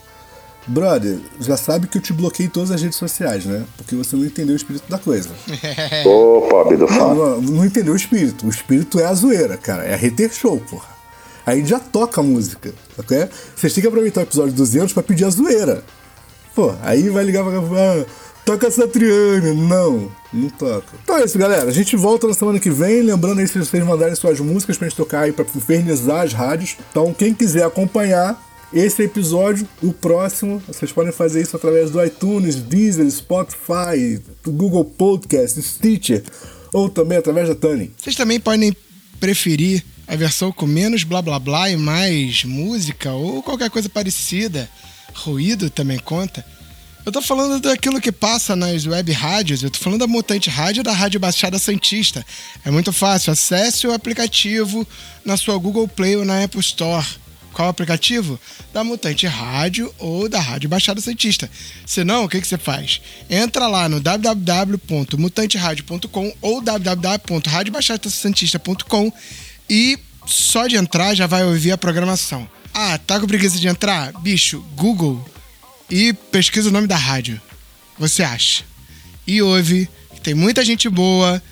Brother, já sabe que eu te bloqueei em todas as redes sociais, né? Porque você não entendeu o espírito da coisa. Ô, pobre do Não, fã. não, não entendeu o espírito. O espírito é a zoeira, cara. É a reter show, porra. Aí já toca a música, ok? Vocês têm que aproveitar o episódio 200 pra pedir a zoeira. Pô, aí vai ligar pra cá ah, toca Satriani. Não, não toca. Então é isso, galera. A gente volta na semana que vem. Lembrando aí, se vocês mandarem suas músicas pra gente tocar aí, pra infernizar as rádios. Então, quem quiser acompanhar esse episódio, o próximo, vocês podem fazer isso através do iTunes, Deezer, Spotify, Google Podcast, Stitcher, ou também através da Tani. Vocês também podem preferir a versão com menos blá blá blá e mais música ou qualquer coisa parecida. Ruído também conta. Eu tô falando daquilo que passa nas web rádios, eu tô falando da Mutante Rádio da Rádio Baixada Santista. É muito fácil, acesse o aplicativo na sua Google Play ou na Apple Store. Qual aplicativo? Da Mutante Rádio ou da Rádio Baixada Santista. Se não, o que, que você faz? Entra lá no www.mutanteradio.com ou www.radiobaixadasantista.com e só de entrar já vai ouvir a programação. Ah, tá com preguiça de entrar? Bicho, Google e pesquisa o nome da rádio. Você acha? E ouve. Tem muita gente boa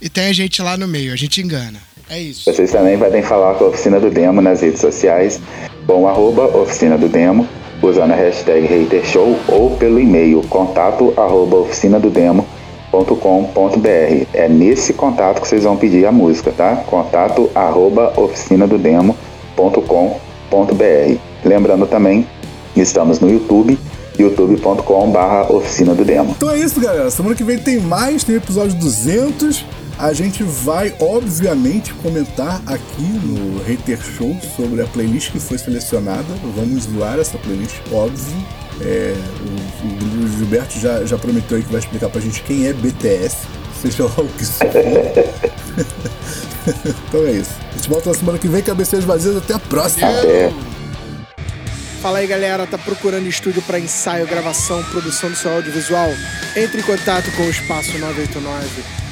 e tem a gente lá no meio. A gente engana. É isso. Vocês também podem falar com a Oficina do Demo nas redes sociais, com arroba Oficina do Demo, usando a hashtag HaterShow ou pelo e-mail contato arroba oficinadodemo.com.br. É nesse contato que vocês vão pedir a música, tá? Contato arroba oficinadodemo.com.br. Lembrando também, estamos no YouTube, youtube.com barra Oficina do Demo. Então é isso, galera. Semana que vem tem mais, tem episódio 200. A gente vai, obviamente, comentar aqui no Hater Show sobre a playlist que foi selecionada. Vamos zoar essa playlist, óbvio. É, o, o Gilberto já, já prometeu aí que vai explicar pra gente quem é BTS, seja lá o que isso for. então é isso. A gente volta na semana que vem, cabeceiras vazias. Até a próxima. Até. Fala aí galera, tá procurando estúdio para ensaio, gravação, produção do seu audiovisual? Entre em contato com o Espaço 989.